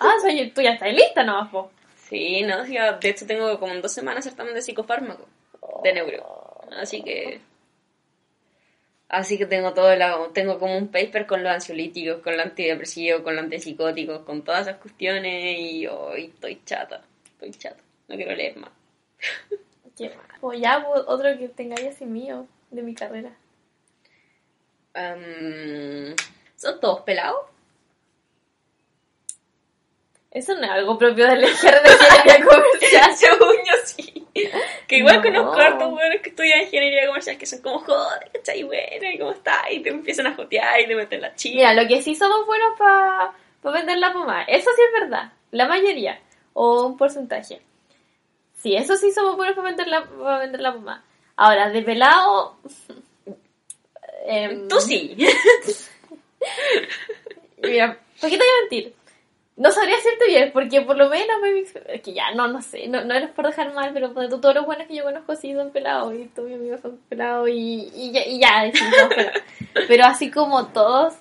Speaker 1: Ah, o sea, yo- tú ya estás lista nomás, po.
Speaker 2: Sí, no, ya, de hecho tengo como en dos semanas certamen de psicofármaco, de neuro. Así que... Así que tengo todo el, tengo como un paper con los ansiolíticos, con los antidepresivos, con los antipsicóticos, con todas esas cuestiones y hoy estoy chata, estoy chata, no quiero leer más.
Speaker 1: Qué mal. O ya, otro que tengáis así mío, de mi carrera.
Speaker 2: Em, ¿Son todos pelados?
Speaker 1: Eso no es algo propio de la ingeniería comercial.
Speaker 2: Según yo sí. Que igual
Speaker 1: No.
Speaker 2: conozco hartos buenos que estudian ingeniería comercial que son como, joder, ¿cachai? Bueno, ¿y cómo está? Y te empiezan a jotear y te meten la chica.
Speaker 1: Mira, lo que sí somos buenos para vender la pomada, eso sí es verdad, la mayoría, o un porcentaje. Sí, eso sí somos buenos para vender la, para vender la pomada. Ahora, de pelado... em,
Speaker 2: Tú sí.
Speaker 1: Mira, ¿por qué te voy a mentir? No sabría decirte bien, porque por lo menos me... Es que ya, no, no sé, no, no eres por dejar mal, pero tú, todos los buenos que yo conozco sí son pelados, y todos mis amigos son pelados, y, y ya, y ya sí, pelados. Pero así como todos,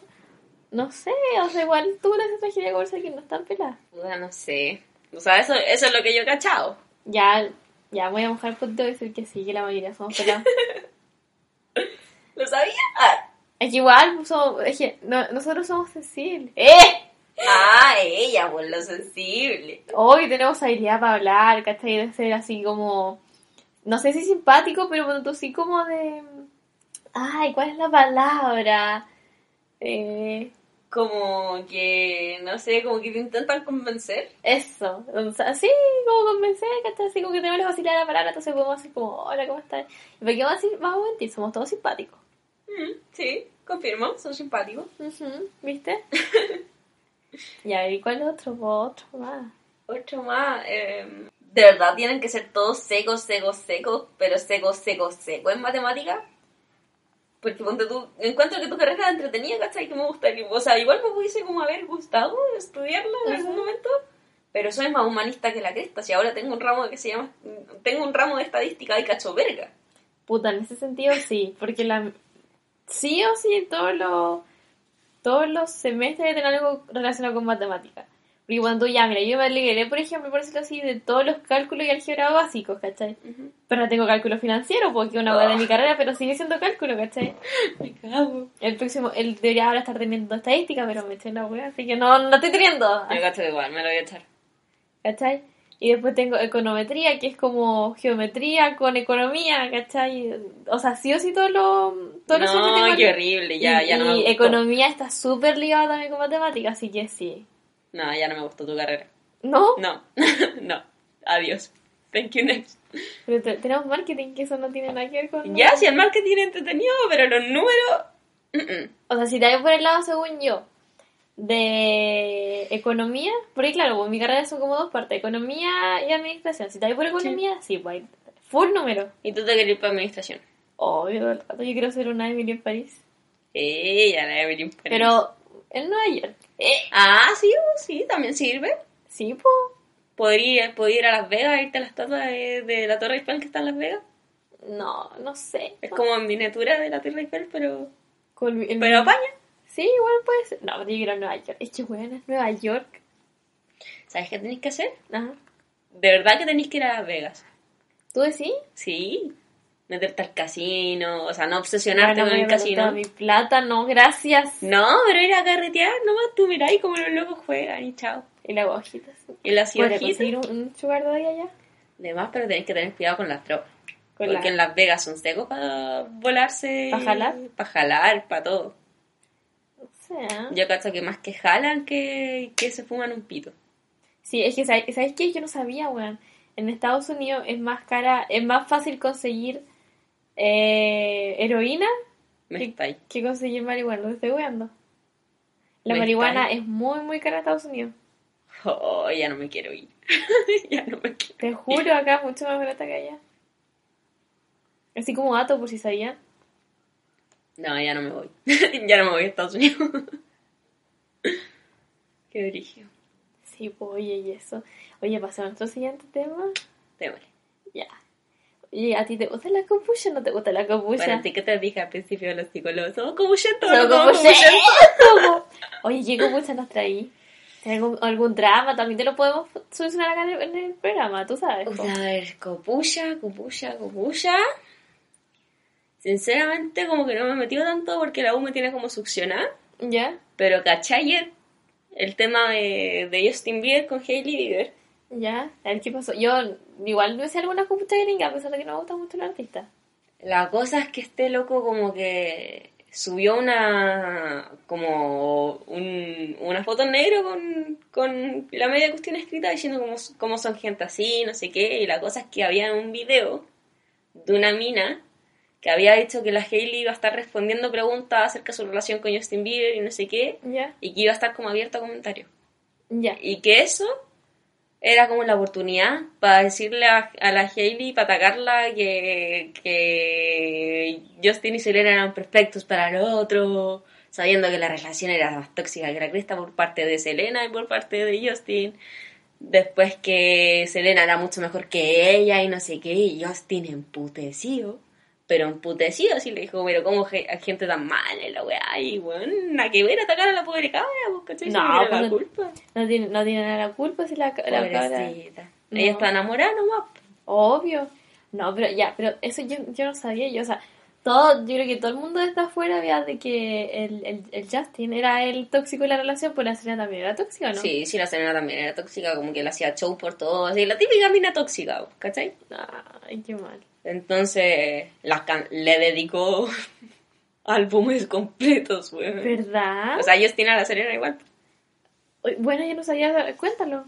Speaker 1: no sé, o sea, igual tú una ingeniería comercial que no están peladas.
Speaker 2: Puta, no sé. O sea, eso, eso es lo que yo he cachado.
Speaker 1: Ya, ya voy a mojar el punto y decir que sí, que la mayoría somos pelados.
Speaker 2: ¿Lo sabía? Ah,
Speaker 1: es que igual, pues, somos, es que no- nosotros somos sensibles. ¡Eh!
Speaker 2: ah, ella, por lo sensible.
Speaker 1: Hoy tenemos habilidad para hablar, ¿cachai? De ser así como, no sé si simpático, pero bueno, tú sí como de... Ay, ¿cuál es la palabra? Eh,
Speaker 2: Como que, no sé, como que te intentan convencer.
Speaker 1: eso, o sea, sí, como convencer, ¿cachai? Así como que tenemos la facilidad de la palabra, entonces podemos decir como, hola, ¿cómo estás? ¿Y por qué vamos a decir, vamos a mentir? Somos todos simpáticos.
Speaker 2: Mm, sí, confirmo, son simpáticos.
Speaker 1: Ujú, ¿Viste? ya, ¿y cuál otro? Pues otro más.
Speaker 2: Otro más. eh, de verdad tienen que ser todos secos, secos, secos, pero secos, secos, secos en matemática. Porque ponte tú, encuentro que tu carrera es entretenida, ¿cachai? Que me gustaría, o sea, igual me pudiese como haber gustado estudiarla en algún
Speaker 1: Ujú.
Speaker 2: momento, pero soy más humanista que la cresta. Si ahora tengo un ramo que se llama, tengo un ramo de estadística y cacho verga.
Speaker 1: Puta, en ese sentido sí, porque la sí o sí todos los todos los semestres tienen algo relacionado con matemáticas. Porque cuando ya, mira, yo me alegré, por ejemplo, por decirlo así, de todos los cálculos y álgebra básicos, ¿cachai? Pero no tengo cálculo financiero, porque es una hueá de mi carrera, pero sigue siendo cálculo, ¿cachai?
Speaker 2: Me cago.
Speaker 1: El próximo, él debería ahora estar teniendo estadística, pero me eché la hueá, así que no, no estoy teniendo.
Speaker 2: Yo que igual, me lo voy a echar.
Speaker 1: ¿cachai? Y después tengo econometría, que es como geometría con economía, ¿cachai? O sea, sí o sí todos los... Semestres
Speaker 2: No,
Speaker 1: tengo-
Speaker 2: qué horrible, ya,
Speaker 1: y,
Speaker 2: ya no me
Speaker 1: y
Speaker 2: gustó.
Speaker 1: economía está súper ligada también con matemáticas, así que sí.
Speaker 2: No, ya no me gustó tu carrera.
Speaker 1: ¿No?
Speaker 2: No, no. Adiós. Thank you next.
Speaker 1: Pero te- tenemos marketing, que eso no tiene nada que ver con...
Speaker 2: Ya, si el marketing es entretenido, pero los números...
Speaker 1: O sea, si te vas por el lado, según yo, de economía, porque claro, pues, mi carrera son como dos partes, economía y administración. Si te vas por economía, sí, pues hay full número.
Speaker 2: Y tú te quieres ir para administración.
Speaker 1: Obvio, yo quiero ser una Emily en París.
Speaker 2: Ella, la Evelyn Pérez.
Speaker 1: Pero en Nueva York. Eh,
Speaker 2: Ah, sí, sí, también sirve.
Speaker 1: sí, pues.
Speaker 2: Podría, podría ir a Las Vegas, irte a la estatua de, de la Torre Eiffel que está en Las Vegas.
Speaker 1: No, no sé.
Speaker 2: Es como en miniatura de la Torre Eiffel, pero...
Speaker 1: Con el-
Speaker 2: Pero apaña.
Speaker 1: Sí, igual puede ser. No, pero yo quiero a Nueva York. Es que bueno, es Nueva York.
Speaker 2: ¿Sabes qué tenéis que hacer?
Speaker 1: Ajá.
Speaker 2: De verdad que tenéis que ir a Las Vegas.
Speaker 1: ¿Tú decís?
Speaker 2: Sí. Meterte al casino, o sea, no obsesionarte
Speaker 1: Bueno,
Speaker 2: con el casino.
Speaker 1: mi plata, no, gracias.
Speaker 2: No, pero ir a carretear nomás, tú miráis como los locos juegan y chao.
Speaker 1: Y la hojitas.
Speaker 2: Y la
Speaker 1: ¿Puedes
Speaker 2: ciudad
Speaker 1: conseguir un, sugar daddy allá?
Speaker 2: Además, pero tenéis que tener cuidado con las drogas.
Speaker 1: Con
Speaker 2: porque
Speaker 1: la-
Speaker 2: en Las Vegas son secos para volarse.
Speaker 1: ¿Pa jalar?
Speaker 2: Para jalar, para todo.
Speaker 1: O sea.
Speaker 2: Yo cacho que más que jalan que, que se fuman un pito.
Speaker 1: Sí, es que, ¿sabes, ¿sabes qué? Yo no sabía, weón. En Estados Unidos es más cara, es más fácil conseguir eh, heroína
Speaker 2: Me
Speaker 1: ¿Qué?
Speaker 2: estáis.
Speaker 1: que conseguir marihuana. Lo estoy weando. La
Speaker 2: Me
Speaker 1: marihuana
Speaker 2: estáis.
Speaker 1: es muy, muy cara en Estados Unidos.
Speaker 2: Oh, ya no me quiero ir. ya no me quiero.
Speaker 1: Te juro, acá es mucho más barata que allá. Así como dato, por si sabían.
Speaker 2: No, ya no me voy. ya no me voy a Estados Unidos. Qué brillo.
Speaker 1: Sí, pues, oye, y eso. Oye, pasamos a nuestro siguiente tema.
Speaker 2: Démosle.
Speaker 1: Ya. Oye, ¿a ti te gusta la copucha o no te gusta la copucha?
Speaker 2: Bueno, ¿a ti qué te dije al principio los psicólogos? No
Speaker 1: como
Speaker 2: como yentos.
Speaker 1: yentos. Oye, ¿qué copucha nos traí? ¿Tiene algún, algún drama? También te lo podemos solucionar acá en el, en el programa, tú sabes. po.
Speaker 2: A ver, copucha, copucha, copucha. Sinceramente, como que no me he metido tanto porque la U me tiene como succionada.
Speaker 1: ¿Ya?
Speaker 2: Pero ¿cachai? el- El tema de, de Justin Bieber con Hailey Bieber.
Speaker 1: ¿Ya? A ver, ¿qué pasó? Yo igual me sé algunas copuchas gringas, a pesar de que no me gusta mucho el artista.
Speaker 2: La cosa es que este loco como que subió una como un- una foto en negro con, con la media cuestión escrita diciendo cómo, cómo son gente así, no sé qué, y la cosa es que había un video de una mina que había dicho que la Hailey iba a estar respondiendo preguntas acerca de su relación con Justin Bieber y no sé qué,
Speaker 1: ¿Ya?
Speaker 2: y que iba a estar como abierta a comentarios.
Speaker 1: Ya.
Speaker 2: Y que eso era como la oportunidad para decirle a, la Hailey, para atacarla, que, que Justin y Selena eran perfectos para el otro, sabiendo que la relación era más tóxica que la cresta por parte de Selena y por parte de Justin. Después que Selena era mucho mejor que ella y no sé qué, y Justin emputecido. Pero emputecido, así le dijo, pero ¿cómo gente tan mala en la weá? Y bueno, nada que ver atacar a la pobre cabra, pues, ¿cachai?
Speaker 1: No,
Speaker 2: no tiene
Speaker 1: pues
Speaker 2: la
Speaker 1: no-
Speaker 2: culpa.
Speaker 1: No tiene, no tiene nada la culpa si la, la cabra... No.
Speaker 2: Ella está enamorada nomás.
Speaker 1: Obvio. No, pero ya, pero eso yo, yo no sabía. Yo, o sea, todo, yo creo que todo el mundo está afuera vea de que el, el, el Justin era el tóxico de la relación, pues la Selena también era tóxica, ¿no?
Speaker 2: Sí, sí, la Selena también era tóxica, como que le hacía show por todo. Así, la típica mina tóxica, ¿cachai?
Speaker 1: Ay, qué mal.
Speaker 2: Entonces, las can- le dedicó álbumes completos, weón.
Speaker 1: ¿Verdad?
Speaker 2: O sea, Justin a la Selena igual.
Speaker 1: Bueno, yo no sabía, cuéntalo.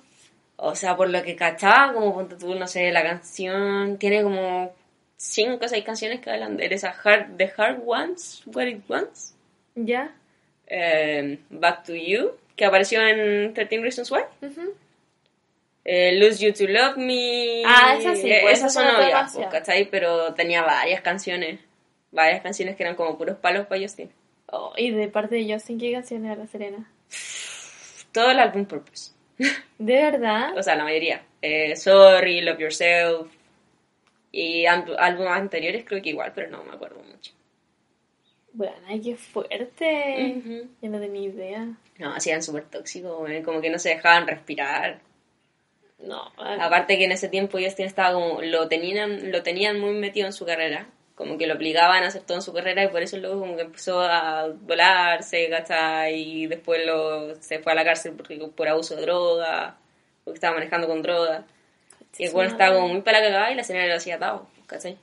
Speaker 2: O sea, por lo que cachaba, como ponte tú, no sé, la canción tiene como cinco o seis canciones que hablan de esa hard, The Hard Ones, What It Wants,
Speaker 1: ¿Ya?
Speaker 2: eh, Back to You, que apareció en 13 Reasons Why.
Speaker 1: Ujú.
Speaker 2: Eh, Lose You to Love Me.
Speaker 1: Ah, esa sí,
Speaker 2: Eh,
Speaker 1: pues,
Speaker 2: esas
Speaker 1: esa
Speaker 2: son obvias, pues, ¿cachai? Pero tenía varias canciones. Varias canciones que eran como puros palos para Justin.
Speaker 1: Oh, y de parte de Justin, ¿qué canción era la Selena?
Speaker 2: Todo el álbum Purpose.
Speaker 1: ¿De verdad?
Speaker 2: O sea, la mayoría. Eh, Sorry, Love Yourself. Y álbumes anteriores creo que igual, pero no me acuerdo mucho.
Speaker 1: Bueno, ay, qué fuerte.
Speaker 2: Ujú.
Speaker 1: Yo no tenía idea.
Speaker 2: No, así eran súper tóxicos, como que no se dejaban respirar.
Speaker 1: No, ay,
Speaker 2: Aparte que en ese tiempo Justin estaba como, lo tenían, lo tenían muy metido en su carrera, como que lo obligaban a hacer todo en su carrera y por eso luego como que empezó a volarse, ¿cachai? Y después lo, se fue a la cárcel porque, por abuso de droga, porque estaba manejando con droga. Y el cual estaba como muy para la cagada y la señora lo hacía atado, ¿cachai?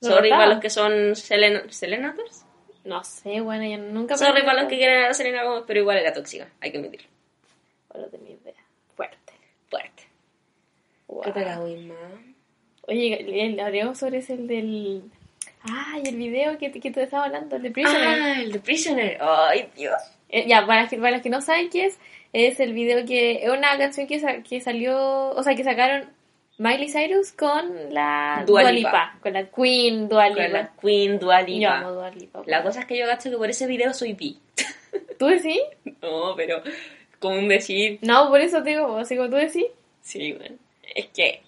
Speaker 1: ¿Lo
Speaker 2: Sorry para los que son Selena, ¿Selenators?
Speaker 1: No sé, bueno, yo nunca...
Speaker 2: Sorry para los que quieren a la Selena Gómez, pero igual era tóxica, hay que admitirlo.
Speaker 1: No tenía idea. Wow.
Speaker 2: ¿Qué te la más?
Speaker 1: Oye, el- hablaremos sobre ese el del... Ay, el video que, que tú estabas hablando, el de Prisoner.
Speaker 2: Ah, el de Prisoner. Ay, Dios.
Speaker 1: Eh, ya, para, que- para los que no saben qué es, es el video que... Es una canción que, sa- que salió... O sea, que sacaron Miley Cyrus con la
Speaker 2: Dua
Speaker 1: Dua
Speaker 2: Lipa.
Speaker 1: Lipa, Con la Queen Dua
Speaker 2: Con la
Speaker 1: Lipa.
Speaker 2: Queen Dua
Speaker 1: Yo
Speaker 2: Lipa.
Speaker 1: amo Dua Lipa.
Speaker 2: La cosa es que yo gasto que por ese video soy bi.
Speaker 1: ¿Tú decís?
Speaker 2: No, pero como un decir,
Speaker 1: No, por eso te digo, así como tú decís.
Speaker 2: sí, bueno, es que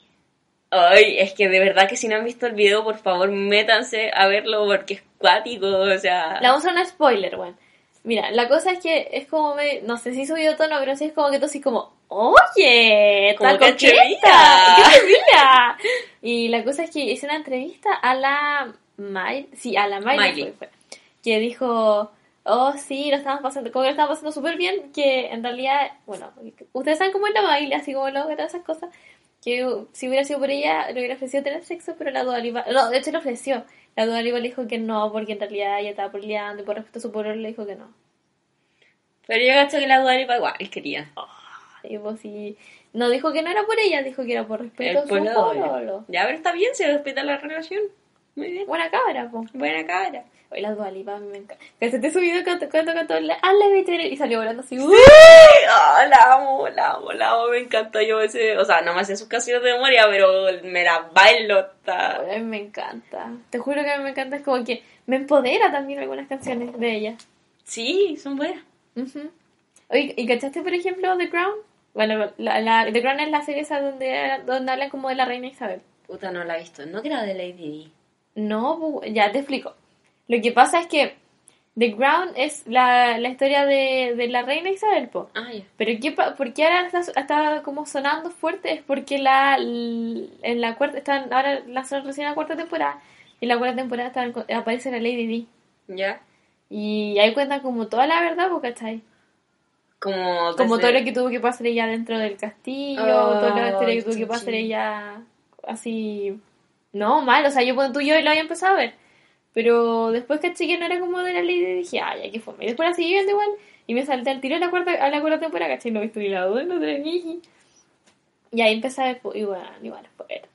Speaker 2: ay, es que de verdad que si no han visto el video, por favor, métanse a verlo porque es cuático, o sea,
Speaker 1: Le vamos a hacer un spoiler, weón. Mira, la cosa es que es como, me, no sé si subió tono, pero sí es como que tú así como, oye,
Speaker 2: Como
Speaker 1: tal qué atrevida". Y la cosa es que hice una entrevista a la Miley, sí, a la Miley,
Speaker 2: Miley.
Speaker 1: fue, fue, que dijo, oh sí, lo estábamos pasando, como que lo estábamos pasando súper bien, que en realidad, bueno, ustedes saben cómo es la Miley, así como logra esas cosas, que si hubiera sido por ella, le hubiera ofrecido tener sexo, pero la Dua Lipa, no, de hecho le ofreció, la Dua Lipa le dijo que no, porque en realidad ella estaba peleando y por respeto a su pueblo le dijo que no.
Speaker 2: pero yo gasto que la Dua Lipa igual quería.
Speaker 1: Y pues sí, no dijo que no era por ella, dijo que era por respeto
Speaker 2: El
Speaker 1: a su
Speaker 2: pueblo. Ya, pero está bien, se respeta la relación. Muy bien.
Speaker 1: Buena cabra, po.
Speaker 2: Buena cara.
Speaker 1: Hoy la Dua Lipa a mí me encanta. ¿Cachaste su video cuando cuando cantó la a la veterinaria y salió volando así? ¡uh!
Speaker 2: Ah, la amo, la amo, la amo, me encanta yo ese, o sea, no me sé sus canciones de memoria, pero me la bailo, está...
Speaker 1: A mí me encanta. Te juro que a mí me encanta. Es como que me empodera también algunas canciones de ella.
Speaker 2: Sí, son buenas.
Speaker 1: Ujú. Oye, ¿y cachaste, por ejemplo, The Crown? Bueno, la, la, The Crown es la serie esa donde, donde hablan como de la reina Isabel.
Speaker 2: Puta, no la he visto. No que era de Lady
Speaker 1: No, pu- ya te explico. Lo que pasa es que The Crown es la, la historia de, de la reina Isabel, po.
Speaker 2: Ah, ya.
Speaker 1: Pero ¿qué, ¿por qué ahora está, está como sonando fuerte? Es porque la, en la cuarta, están, ahora lanzaron recién la cuarta temporada. Y en la cuarta temporada están aparece la Lady Di.
Speaker 2: ¿Ya?
Speaker 1: Y ahí cuentan como toda la verdad, po, ¿cachai?
Speaker 2: Como,
Speaker 1: Como todo lo que tuvo que pasar ella dentro del castillo,
Speaker 2: Oh,
Speaker 1: la historia que tuvo que pasar ella así... No, mal, o sea, yo cuando tú y yo lo había empezado a ver. Pero después caché que no era como de la ley, dije, ay, ya que fue. Y después la seguí viendo igual. Y me salté al tiro a la cuarta, a la cuarta temporada, caché, no he visto ni la dos, no tenía Y ahí empecé a ver, pues, igual, igual, fuerte.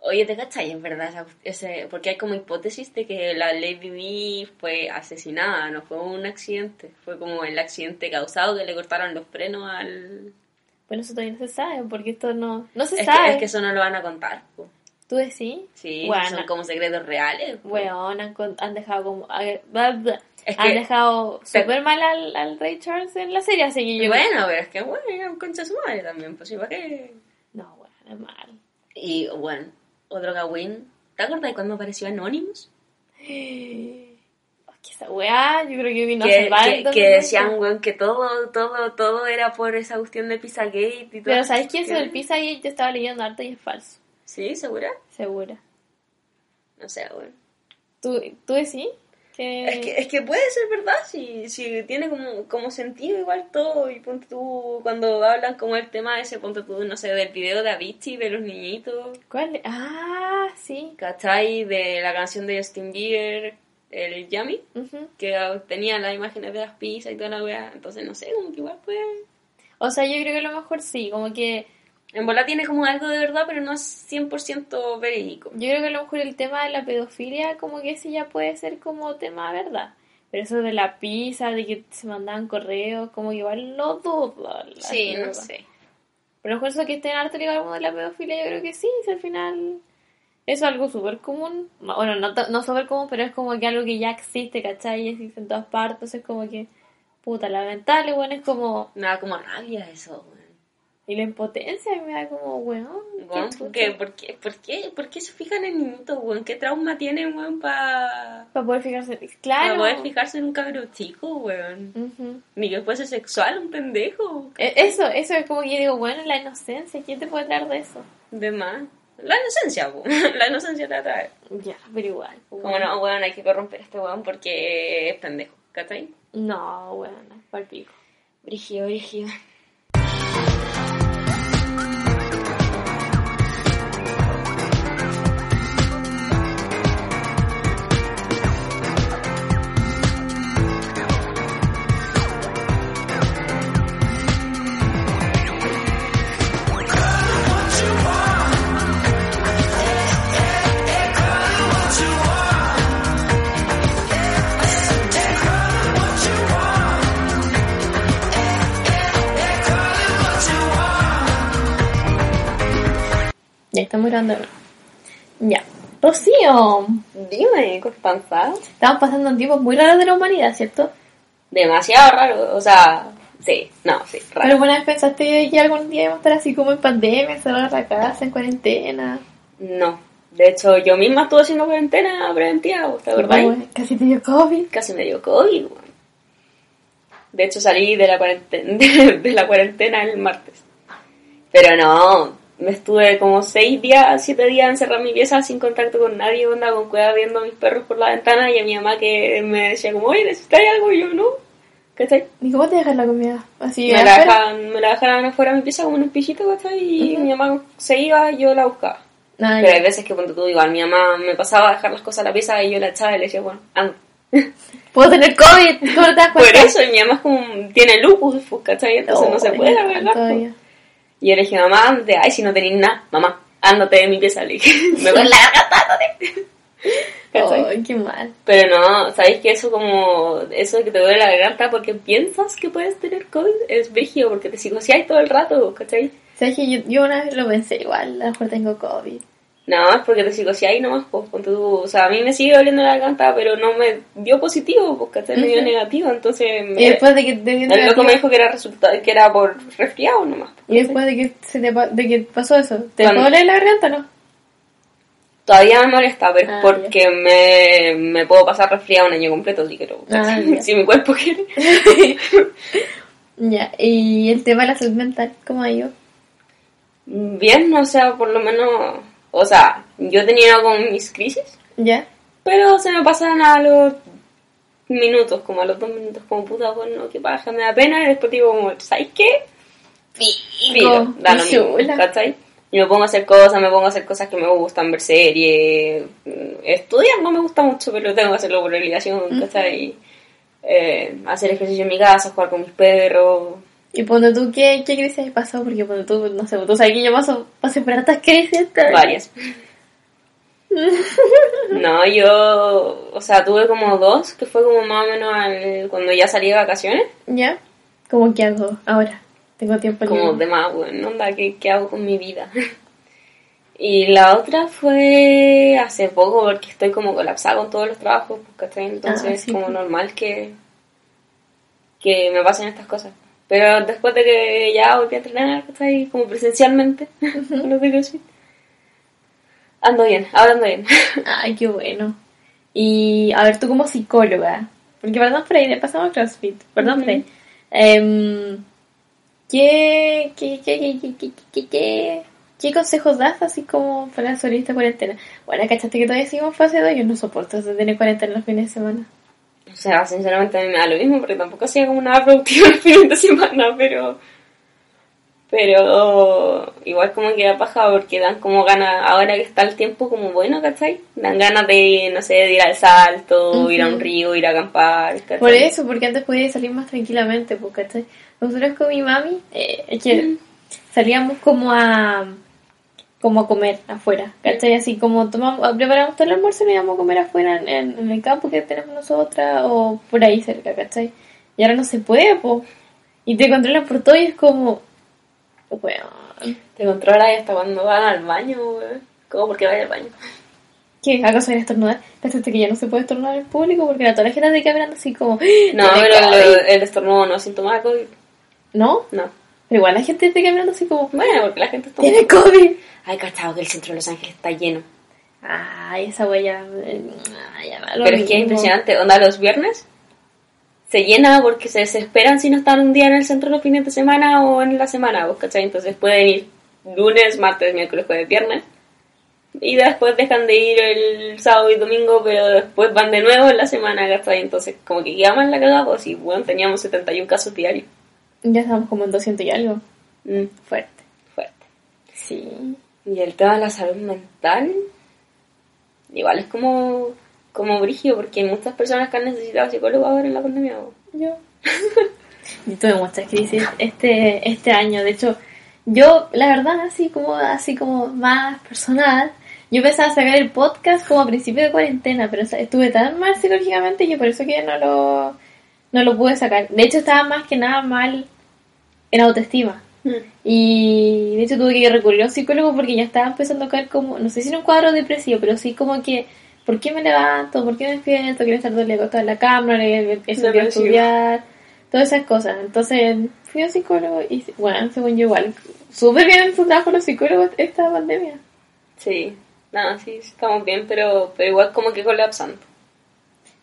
Speaker 2: Oye, ¿te cachai? Es verdad, ese, porque hay como hipótesis de que la Lady Di fue asesinada, no fue un accidente. Fue como el accidente causado que le cortaron los frenos al...
Speaker 1: Bueno, eso todavía no se sabe, porque esto no, no se
Speaker 2: Es que,
Speaker 1: sabe.
Speaker 2: es que eso no lo van a contar. po.
Speaker 1: ¿Tú decís?
Speaker 2: Sí,
Speaker 1: Bueno.
Speaker 2: son como secretos reales. po.
Speaker 1: Weón, han, han dejado como. a ver, bla, bla.
Speaker 2: Es
Speaker 1: han
Speaker 2: que-
Speaker 1: dejado
Speaker 2: Te-
Speaker 1: súper mal al, al Rey Charles en la serie, así que
Speaker 2: Y
Speaker 1: yo.
Speaker 2: bueno, pero es que bueno, era un concha su madre también, pues ¿para qué?
Speaker 1: No, bueno, es mal.
Speaker 2: Y bueno, otro Gawin. ¿Te acuerdas de cuando apareció Anonymous?
Speaker 1: Que esa weá, yo creo que vino a
Speaker 2: que,
Speaker 1: salvar
Speaker 2: que,
Speaker 1: el
Speaker 2: que
Speaker 1: 2020.
Speaker 2: decían, weón, que todo, todo, todo era por esa cuestión de Pizzagate y todo.
Speaker 1: Pero ¿sabes qué? Eso
Speaker 2: ¿Qué?
Speaker 1: del pizza y yo estaba leyendo harto y es falso.
Speaker 2: ¿Sí? ¿Segura?
Speaker 1: Segura.
Speaker 2: No sé, weón.
Speaker 1: ¿Tú, tú decís? Que...
Speaker 2: Es que, es que puede ser verdad, si, si tiene como, como sentido igual todo, y ponte tú, cuando hablan como el tema ese, ponte tú, no sé, del video de Avicii, de los niñitos,
Speaker 1: ¿Cuál? Ah, sí.
Speaker 2: ¿cachai? De la canción de Justin Bieber, el Yummy, que tenía las imágenes de las pizzas y toda la weá, entonces no sé, como que igual puede...
Speaker 1: O sea, yo creo que a lo mejor sí, como que
Speaker 2: En bola tiene como algo de verdad, pero no es 100% verídico.
Speaker 1: Yo creo que a lo mejor el tema de la pedofilia, como que ese ya puede ser como tema verdad. Pero eso de la pizza, de que se mandaban correos, como que igual lo dudo.
Speaker 2: Sí, no sé.
Speaker 1: Pero a lo mejor eso que estén harto ligado al mundo de la pedofilia, yo creo que sí, si al final eso es algo súper común. Bueno, no, no súper común, pero es como que algo que ya existe, ¿cachai? Y existe en todas partes, es como que, puta, lamentable, bueno, es como...
Speaker 2: Me da como rabia eso.
Speaker 1: Y la impotencia me da como, weón.
Speaker 2: Weón. ¿qué? ¿Por, qué? ¿Por, qué? ¿Por qué se fijan en niñitos, weón? ¿Qué trauma tienen, weón, para
Speaker 1: Para poder fijarse. Claro.
Speaker 2: poder fijarse en un cabrón chico, weón?
Speaker 1: Ujú.
Speaker 2: Ni que fuese sexual, un pendejo.
Speaker 1: E- Eso, eso es como que yo digo, bueno, la inocencia, ¿quién te puede traer de eso?
Speaker 2: De más. La inocencia, weón. La inocencia te atrae.
Speaker 1: Ya, pero igual. pues,
Speaker 2: Como no, weón, hay que corromper a este weón porque es pendejo, ¿cachai?
Speaker 1: No, bueno, para el pico.
Speaker 2: Brígido,
Speaker 1: Ya estamos nuevo. Ya. Rocío,
Speaker 2: Dime, panza.
Speaker 1: estamos pasando un tiempo muy raro de la humanidad, ¿cierto?
Speaker 2: Demasiado raro, o sea, sí, no, sí, raro.
Speaker 1: Pero alguna vez pensaste que algún día íbamos a estar así como en pandemia, encerrados en la casa, en cuarentena.
Speaker 2: No, de hecho yo misma estuve haciendo cuarentena preventiva, ¿te acordás?
Speaker 1: Casi te dio COVID.
Speaker 2: Casi me dio COVID. De hecho salí de la cuarentena, de, de la cuarentena el martes. Pero no, me estuve como seis días, siete días encerrada en mi pieza sin contacto con nadie, onda con cueva viendo a mis perros por la ventana y a mi mamá que me decía como, oye, ¿necesitas algo? Y yo, no. ¿Cachai?
Speaker 1: ¿Y cómo te dejas la comida? Así,
Speaker 2: Me la, dejaban, me la dejaban afuera de mi pieza como en un pichito, ¿cachai? Y mi mamá se iba y yo la buscaba.
Speaker 1: Ah,
Speaker 2: Pero hay veces que cuando tú igual, mi mamá me pasaba a dejar las cosas a la pieza y yo la echaba y le decía, bueno, anda.
Speaker 1: Puedo tener COVID, ¿cómo te das
Speaker 2: Por eso, y mi mamá es como, tiene lupus, pues, ¿cachai? Entonces no se puede
Speaker 1: todavía.
Speaker 2: Y yo le dije, mamá, ándate, ay, si no tenéis nada, mamá, ándate de mi pieza, le dije, me voy a la garganta.
Speaker 1: Ay, qué mal.
Speaker 2: Pero no, ¿sabéis que eso como, eso de que te duele la garganta porque piensas que puedes tener COVID es brígido porque te psicoseáis todo el rato, ¿cachai?
Speaker 1: ¿Sabes que yo, yo una vez lo pensé igual, a lo mejor tengo COVID.
Speaker 2: No, es porque te psicoseas ahí nomás, pues, ponte tú, o sea, a mí me sigue doliendo la garganta, pero no me dio positivo, pues, ¿cachai? Me dio negativo, entonces me-
Speaker 1: Y después de que te dio
Speaker 2: el loco me dijo que era resultado, que era por resfriado nomás. pues,
Speaker 1: Y después de que, se te, de que pasó eso, ¿te
Speaker 2: Cuando-
Speaker 1: doler la garganta o no?
Speaker 2: Todavía me molesta, pero
Speaker 1: Ah,
Speaker 2: es porque me, me puedo pasar resfriado un año completo, si quiero.
Speaker 1: Ah,
Speaker 2: si mi cuerpo quiere.
Speaker 1: Ya, y el tema de la salud mental, ¿cómo ha ido?
Speaker 2: Bien, o sea, por lo menos, o sea, yo tenido con mis crisis,
Speaker 1: ¿Ya?
Speaker 2: pero se me pasan a los minutos, como a los dos minutos, como puta, bueno, qué paja, me da pena, y después digo, como, ¿sabes qué? Filo, da lo mismo. ¿cachai? Y me pongo a hacer cosas, me pongo a hacer cosas que me gustan, ver series, mm, estudiar no me gusta mucho, pero tengo que hacerlo por obligación, ¿cachai? Eh, hacer ejercicio en mi casa, jugar con mis perros,
Speaker 1: Y ponte tú, ¿qué, qué crisis has pasado? Porque ponte tú, no sé, tú sabes que yo paso, pasé por hartas crisis.
Speaker 2: varias. No, yo, o sea, tuve como dos, que fue como más o menos al- cuando ya salí de vacaciones,
Speaker 1: ¿Ya? ¿Cómo qué hago ahora? Tengo tiempo
Speaker 2: como
Speaker 1: libre.
Speaker 2: de más, bueno, onda, ¿qué, ¿qué hago con mi vida? Y la otra fue hace poco, porque estoy como colapsada con todos los trabajos, pues, ¿cachai? Entonces
Speaker 1: Ah, sí,
Speaker 2: como
Speaker 1: pues.
Speaker 2: normal que, que me pasen estas cosas. Pero después de que ya volví a entrenar, ahí como presencialmente, no sé qué decir. Ando bien, ahora ando bien.
Speaker 1: Ay, qué bueno. Y a ver, tú como psicóloga, porque perdón por ahí, pasamos CrossFit, perdón por ahí. Um, ¿qué, qué, qué, qué, qué consejos das así como para solista cuarentena? Bueno, cachaste que todavía seguimos fase 2, yo no soporto tener cuarentena los fines de semana.
Speaker 2: O sea, sinceramente a mí me da lo mismo porque tampoco hacía como nada productivo el fin de semana, pero. Pero igual como que da paja porque dan como ganas, ahora que está el tiempo como bueno, ¿cachai? Dan ganas de, no sé, de ir al salto, ir a un río, ir a acampar, ¿cachai?
Speaker 1: Por eso, porque antes podía salir más tranquilamente, pues, ¿cachai? Nosotros con mi mami, eh, que salíamos como a como a comer afuera, ¿cachai? Así como tomamos, preparamos todo el almuerzo y nos íbamos a comer afuera en, en- el campo que tenemos nosotras o por ahí cerca, ¿cachai? Y ahora no se puede, pues. Y te controlan por todo y es como, weón,
Speaker 2: Te controla y hasta cuando van al baño, weón. ¿Cómo? Porque vaya al baño.
Speaker 1: ¿qué? ¿Acaso viene a estornudar? ¿Cachaste que ya no se puede estornudar en público? Porque ahora toda la gente está caminando así como,
Speaker 2: No,
Speaker 1: "Tiene
Speaker 2: pero el,
Speaker 1: COVID".
Speaker 2: el estornudo no es COVID.
Speaker 1: ¿No?
Speaker 2: No.
Speaker 1: Pero igual la gente está caminando así como,
Speaker 2: Bueno, porque la gente está...
Speaker 1: ¡Tiene COVID!
Speaker 2: Ay, cachado que el centro de Los Ángeles está lleno.
Speaker 1: Ay, esa huella. eh, ay, ya, lo
Speaker 2: Pero es que es
Speaker 1: mismo.
Speaker 2: impresionante. Onda, los viernes se llena porque se desesperan si no están un día en el centro los fines de semana o en la semana, ¿vos cachai? Entonces pueden ir lunes, martes, miércoles, jueves, viernes. Y después dejan de ir el sábado y domingo, pero después van de nuevo en la semana, ¿cachai? Entonces, como que queda mal la cagada, pues sí, bueno, teníamos 71 casos diarios.
Speaker 1: Ya estamos como en 200 y algo.
Speaker 2: Mm,
Speaker 1: Fuerte.
Speaker 2: fuerte.
Speaker 1: Sí.
Speaker 2: Y el tema de la salud mental, igual es como, como brigio, porque hay muchas personas que han necesitado psicólogos ahora en la pandemia.
Speaker 1: Yo. yo tuve muchas crisis este, este año. De hecho, yo, la verdad, así como, así como más personal, yo pensaba sacar el podcast como a principio de cuarentena, pero o sea, estuve tan mal psicológicamente que por eso que no lo, no lo pude sacar. De hecho, estaba más que nada mal en autoestima. Y de hecho tuve que recurrir a un psicólogo porque ya estaba empezando a caer como, no sé si en un cuadro depresivo, pero sí como que, ¿por qué me levanto? ¿Por qué me despierto? Quiero estar todo el día en la cámara, eso quiero estudiar, todas esas cosas. Entonces fui a un psicólogo y, bueno, según yo igual, súper bien en su trabajo los psicólogos esta pandemia.
Speaker 2: Sí, nada, sí, sí estamos bien, pero, pero igual como que colapsan.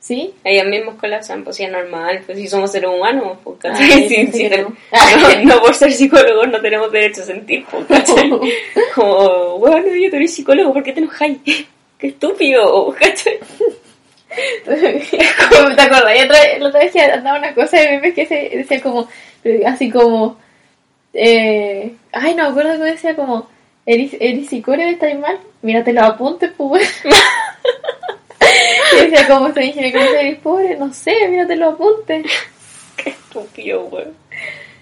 Speaker 1: ¿Sí?
Speaker 2: Ellos mismos colapsan, pues sí es normal, pues si somos seres humanos, pues,
Speaker 1: Ah, yo
Speaker 2: Sí, sí, ten-
Speaker 1: no.
Speaker 2: no. por ser psicólogos no tenemos derecho a sentir, pues. Como, bueno, yo te eres psicólogo, ¿por qué te enojáis? Qué estúpido, ¿cachai?
Speaker 1: ¿Te acuerdas? Y otra, la otra vez que andaba una cosa de memes que se decía como, así como, eh, ay, no me acuerdo que decía como, ¿eres, eres psicólogo? ¿Estás mal? Mírate los apuntes, pues. Y decía como, estoy ingeniero, ¿cómo eres pobre? No sé, mírate los apuntes.
Speaker 2: Qué estúpido, weón.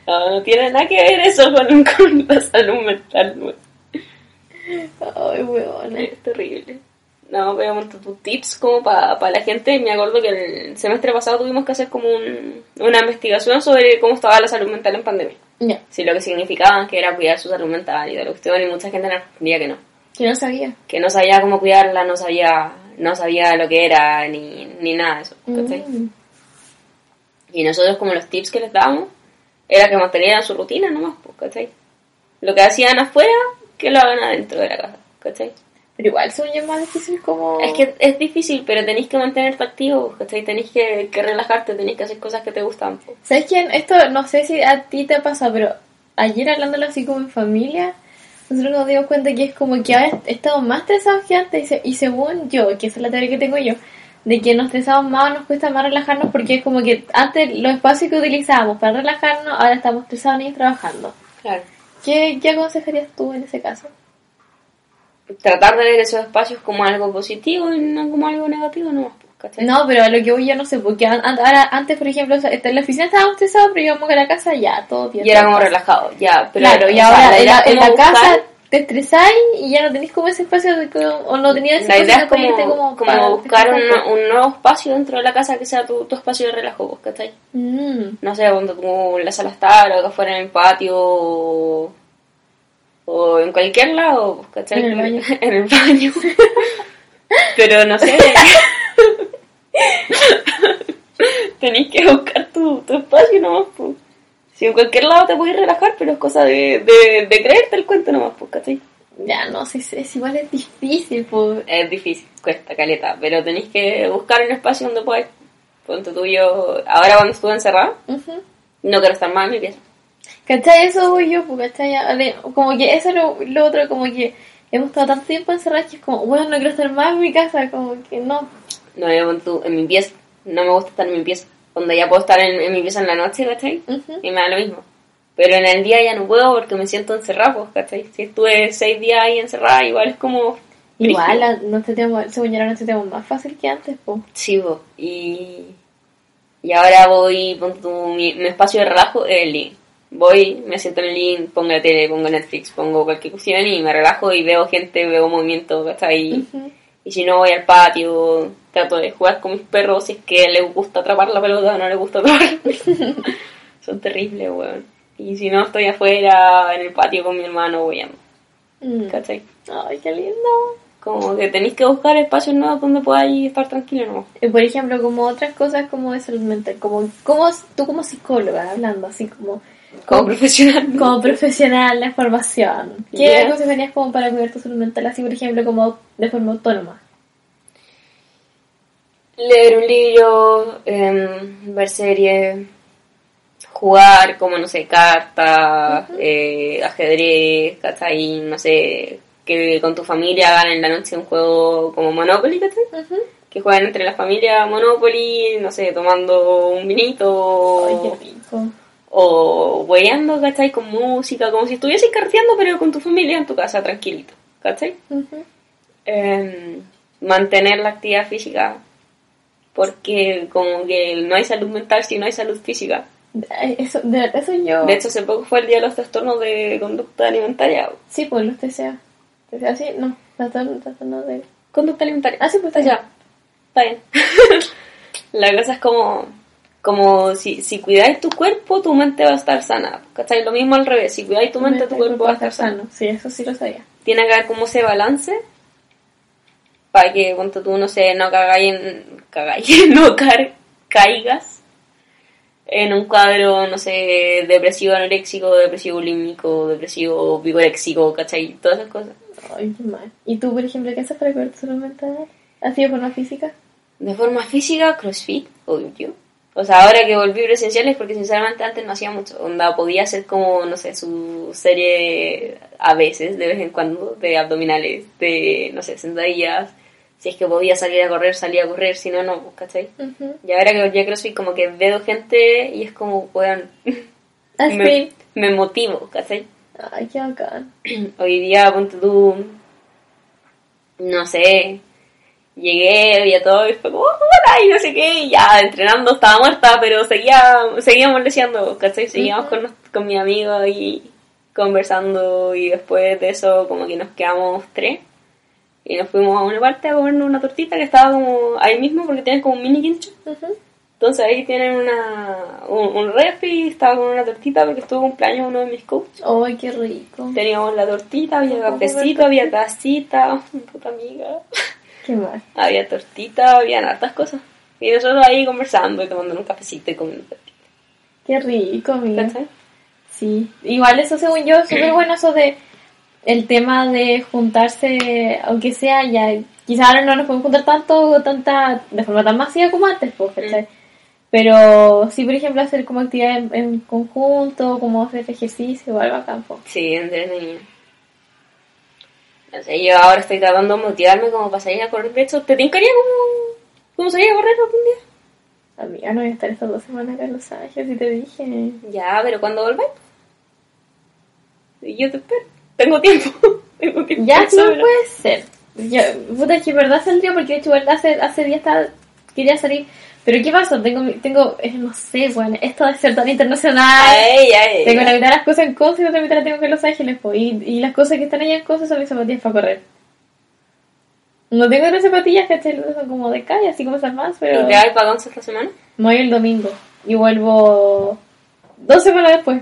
Speaker 2: No, no tiene nada que ver eso con, con la salud mental, weón.
Speaker 1: Ay, weón.
Speaker 2: Es terrible. No, pero tus tips como para la gente. Me acuerdo que el semestre pasado tuvimos que hacer como un- una investigación sobre cómo estaba la salud mental en pandemia.
Speaker 1: Ya.
Speaker 2: Si lo que significaban que era cuidar su salud mental y de la cuestión, y mucha gente nos respondía que no.
Speaker 1: Que no sabía.
Speaker 2: que no sabía cómo cuidarla, no sabía, no sabía lo que era, ni, ni nada de eso, ¿cachai?
Speaker 1: Mm.
Speaker 2: Y nosotros como los tips que les dábamos, era que mantenieran su rutina nomás, pues, ¿cachai? Lo que hacían afuera, que lo hagan adentro de la casa, ¿cachai?
Speaker 1: Pero igual, yo, es más difícil como...
Speaker 2: Es que es difícil, pero tenéis que mantenerte activo, ¿cachai? Tenéis que, que relajarte, tenéis que hacer cosas que te gustan. pues.
Speaker 1: ¿Sabes quién? Esto no sé si a ti te pasa, pero ayer hablándolo así como en familia, nosotros nos dimos cuenta que es como que ahora estamos más estresados que antes y, se- y según yo, que esa es la teoría que tengo yo, de que nos estresamos más o nos cuesta más relajarnos porque es como que antes los espacios que utilizábamos para relajarnos, ahora estamos estresados y trabajando.
Speaker 2: Claro.
Speaker 1: ¿Qué, ¿Qué aconsejarías tú en ese caso?
Speaker 2: Tratar de ver esos espacios como algo positivo y no como algo negativo pues, ¿cachai?
Speaker 1: No, pero a lo que voy yo no sé, porque an- ahora antes, por ejemplo, en la oficina estábamos estresados, pero íbamos a la casa ya, todo bien.
Speaker 2: Y era
Speaker 1: todo
Speaker 2: como
Speaker 1: pasa.
Speaker 2: relajado, ya. Pero,
Speaker 1: claro, y
Speaker 2: sea,
Speaker 1: ahora
Speaker 2: la
Speaker 1: en la,
Speaker 2: como
Speaker 1: casa te estresáis y ya no tenéis como ese espacio de, como- o no tenías ese
Speaker 2: La idea es como, como,
Speaker 1: para
Speaker 2: buscar un, un nuevo espacio dentro de la casa que sea tu, tu espacio de relajo, ¿cachai?
Speaker 1: Mm.
Speaker 2: No sé, cuando tú en la sala estar o acá afuera en el patio o, o en cualquier lado, ¿cachai?
Speaker 1: En el baño.
Speaker 2: en el baño. Pero no sé. Tenéis que buscar tu, tu espacio nomás, pues. Si en cualquier lado te puedes relajar, pero es cosa de, de, de creerte el cuento nomás, pues, ¿cachai?
Speaker 1: Ya, no sé, es, es igual es difícil, pues.
Speaker 2: Es difícil, cuesta caleta, pero tenéis que buscar un espacio donde podáis. Ponte tú y yo, ahora cuando estuve encerrada,
Speaker 1: Ujú.
Speaker 2: no quiero estar más en mi pieza.
Speaker 1: ¿Cachai? Eso voy yo, pues, ¿cachai? Como que eso es lo, lo otro, como que hemos estado tanto tiempo encerrados que es como, bueno, no quiero estar más en mi casa, como que no.
Speaker 2: No, yo en mi pieza, no me gusta estar en mi pieza. Cuando ya puedo estar en, en mi pieza en la noche, ¿cachai?
Speaker 1: Ujú.
Speaker 2: Y me da lo mismo. Pero en el día ya no puedo porque me siento encerrada, pues, ¿cachai? Si estuve seis días ahí encerrada, igual es como...
Speaker 1: Igual, la- no tenemos, según yo, no tenemos más fácil que antes, pues.
Speaker 2: Sí, po. y... Y ahora voy, ponte tú, mi, mi espacio de relajo es el link. Voy, me siento en el link, pongo la tele, pongo Netflix, pongo cualquier cuestión y me relajo y veo gente, veo movimiento, ¿cachai?
Speaker 1: Ujú.
Speaker 2: Y si no voy al patio, trato de jugar con mis perros si es que les gusta atrapar la pelota o no les gusta atrapar. Son terribles, weón. Y si no estoy afuera, en el patio con mi hermano, voy a...
Speaker 1: Mm.
Speaker 2: ¿Cachai?
Speaker 1: Ay, qué lindo.
Speaker 2: Como que tenéis que buscar espacios nuevos donde podáis estar tranquilo, ¿no?
Speaker 1: Y, por ejemplo, como otras cosas como de salud mental, como, como tú como psicóloga, hablando así como,
Speaker 2: Como profesional.
Speaker 1: como profesional de formación, ¿qué
Speaker 2: Ya.
Speaker 1: aconsejarías como para cuidar tu salud mental, así por ejemplo como de forma autónoma?
Speaker 2: Leer un libro, em, ver series, jugar como, no sé, cartas, eh, ajedrez, ¿cachai? No sé, que con tu familia hagan en la noche un juego como Monopoly, ¿cachai?
Speaker 1: Ujú.
Speaker 2: Que juegan entre la familia Monopoly, no sé, tomando un vinito
Speaker 1: Ay, qué rico.
Speaker 2: O hueando, ¿cachai? Con música, como si estuvieses carteando pero con tu familia en tu casa, tranquilito, ¿cachai? Em, mantener la actividad física porque como que no hay salud mental si no hay salud física.
Speaker 1: Eso, de verdad, eso yo...
Speaker 2: De hecho, hace poco fue el día de los trastornos de conducta alimentaria.
Speaker 1: Sí, pues los TCA. TCA, sí, no, trastorno trastorno de...
Speaker 2: Conducta alimentaria.
Speaker 1: Ah, sí, pues
Speaker 2: ya. Está bien. la cosa es como, como si, si cuidáis tu cuerpo, tu mente va a estar sana. ¿Cachai? Lo mismo al revés. Si cuidáis tu mente, tu cuerpo va a estar sano.
Speaker 1: Sí, eso sí lo sabía.
Speaker 2: Tiene que haber como ese balance para que cuando tú no sé no cagáis en cagáis no caigas en un cuadro no sé depresivo anoréxico depresivo bulímico depresivo vigoréxico ¿cachai? todas esas cosas
Speaker 1: Ay, qué mal. ¿Y tú, por ejemplo, qué haces para cuidar tu salud mental? ¿Así de forma física?
Speaker 2: de forma física crossfit obvio o sea ahora que volví presenciales porque sinceramente antes no hacía mucho onda podía hacer como no sé su serie a veces de vez en cuando de abdominales de no sé sentadillas si es que podía salir a correr salía a correr si no no ¿cachai?
Speaker 1: Ujú.
Speaker 2: y ahora que volví a CrossFit como que veo gente y es como weón
Speaker 1: Así.
Speaker 2: me, me motivo ¿cachai?
Speaker 1: Ay, qué bacán.
Speaker 2: hoy día ponte tú no sé llegué había todo y fue como hola y no sé qué y ya entrenando estaba muerta pero seguía seguíamos leseando ¿cachai? seguíamos con, nos- con mi amigo y conversando y después de eso como que nos quedamos tres y nos fuimos a una parte a comernos una tortita que estaba como ahí mismo porque tienen como un mini quincho. Entonces ahí tienen una, un, un refri, estaba con una tortita porque estuvo cumpleaños uno de mis coaches.
Speaker 1: ¡Ay, qué rico!
Speaker 2: Teníamos la tortita, había
Speaker 1: ¿Cómo
Speaker 2: cafecito, había tacita, puta amiga.
Speaker 1: ¡Qué mal!
Speaker 2: Había tortita, había hartas cosas. Y nosotros ahí conversando y tomando un cafecito y comiendo tortita.
Speaker 1: ¡Qué rico, amiga!
Speaker 2: ¿Cachai?
Speaker 1: Sí, igual eso según yo es súper bueno eso de el tema de juntarse, aunque sea ya, quizás ahora no nos podemos juntar tanto, tanta, de forma tan masiva como antes, pues, ¿cachai? Pero sí, por ejemplo, hacer como actividad en, en conjunto, como hacer ejercicio o algo a campo.
Speaker 2: Sí, entretenido. No sé, yo ahora estoy tratando de motivarme como para salir a correr. De hecho, ¿te tincaría como, como salir a correr algún día?
Speaker 1: Amiga, no voy a estar estas dos semanas acá en Los Ángeles, si te dije.
Speaker 2: Ya, pero cuando volváis? Y yo te espero. Tengo tiempo. Tengo tiempo.
Speaker 1: Ya,
Speaker 2: sobra.
Speaker 1: puede ser. Yo, puta, es que en verdad saldría porque de hecho hace, hace días estaba, quería salir. Pero ¿qué pasó? Tengo, tengo eh, no sé, bueno, esto de ser tan internacional.
Speaker 2: Ay, ay,
Speaker 1: Tengo
Speaker 2: ay.
Speaker 1: la mitad de las cosas en Conce y la otra mitad las tengo que en Los Ángeles, pues. Y, y las cosas que están allá en Conce son mis zapatillas para correr. No tengo otras zapatillas, ¿cachai? Son como de calle, así como esas más, pero...
Speaker 2: ¿Y te vas para once esta semana?
Speaker 1: Me voy el domingo y vuelvo dos semanas después.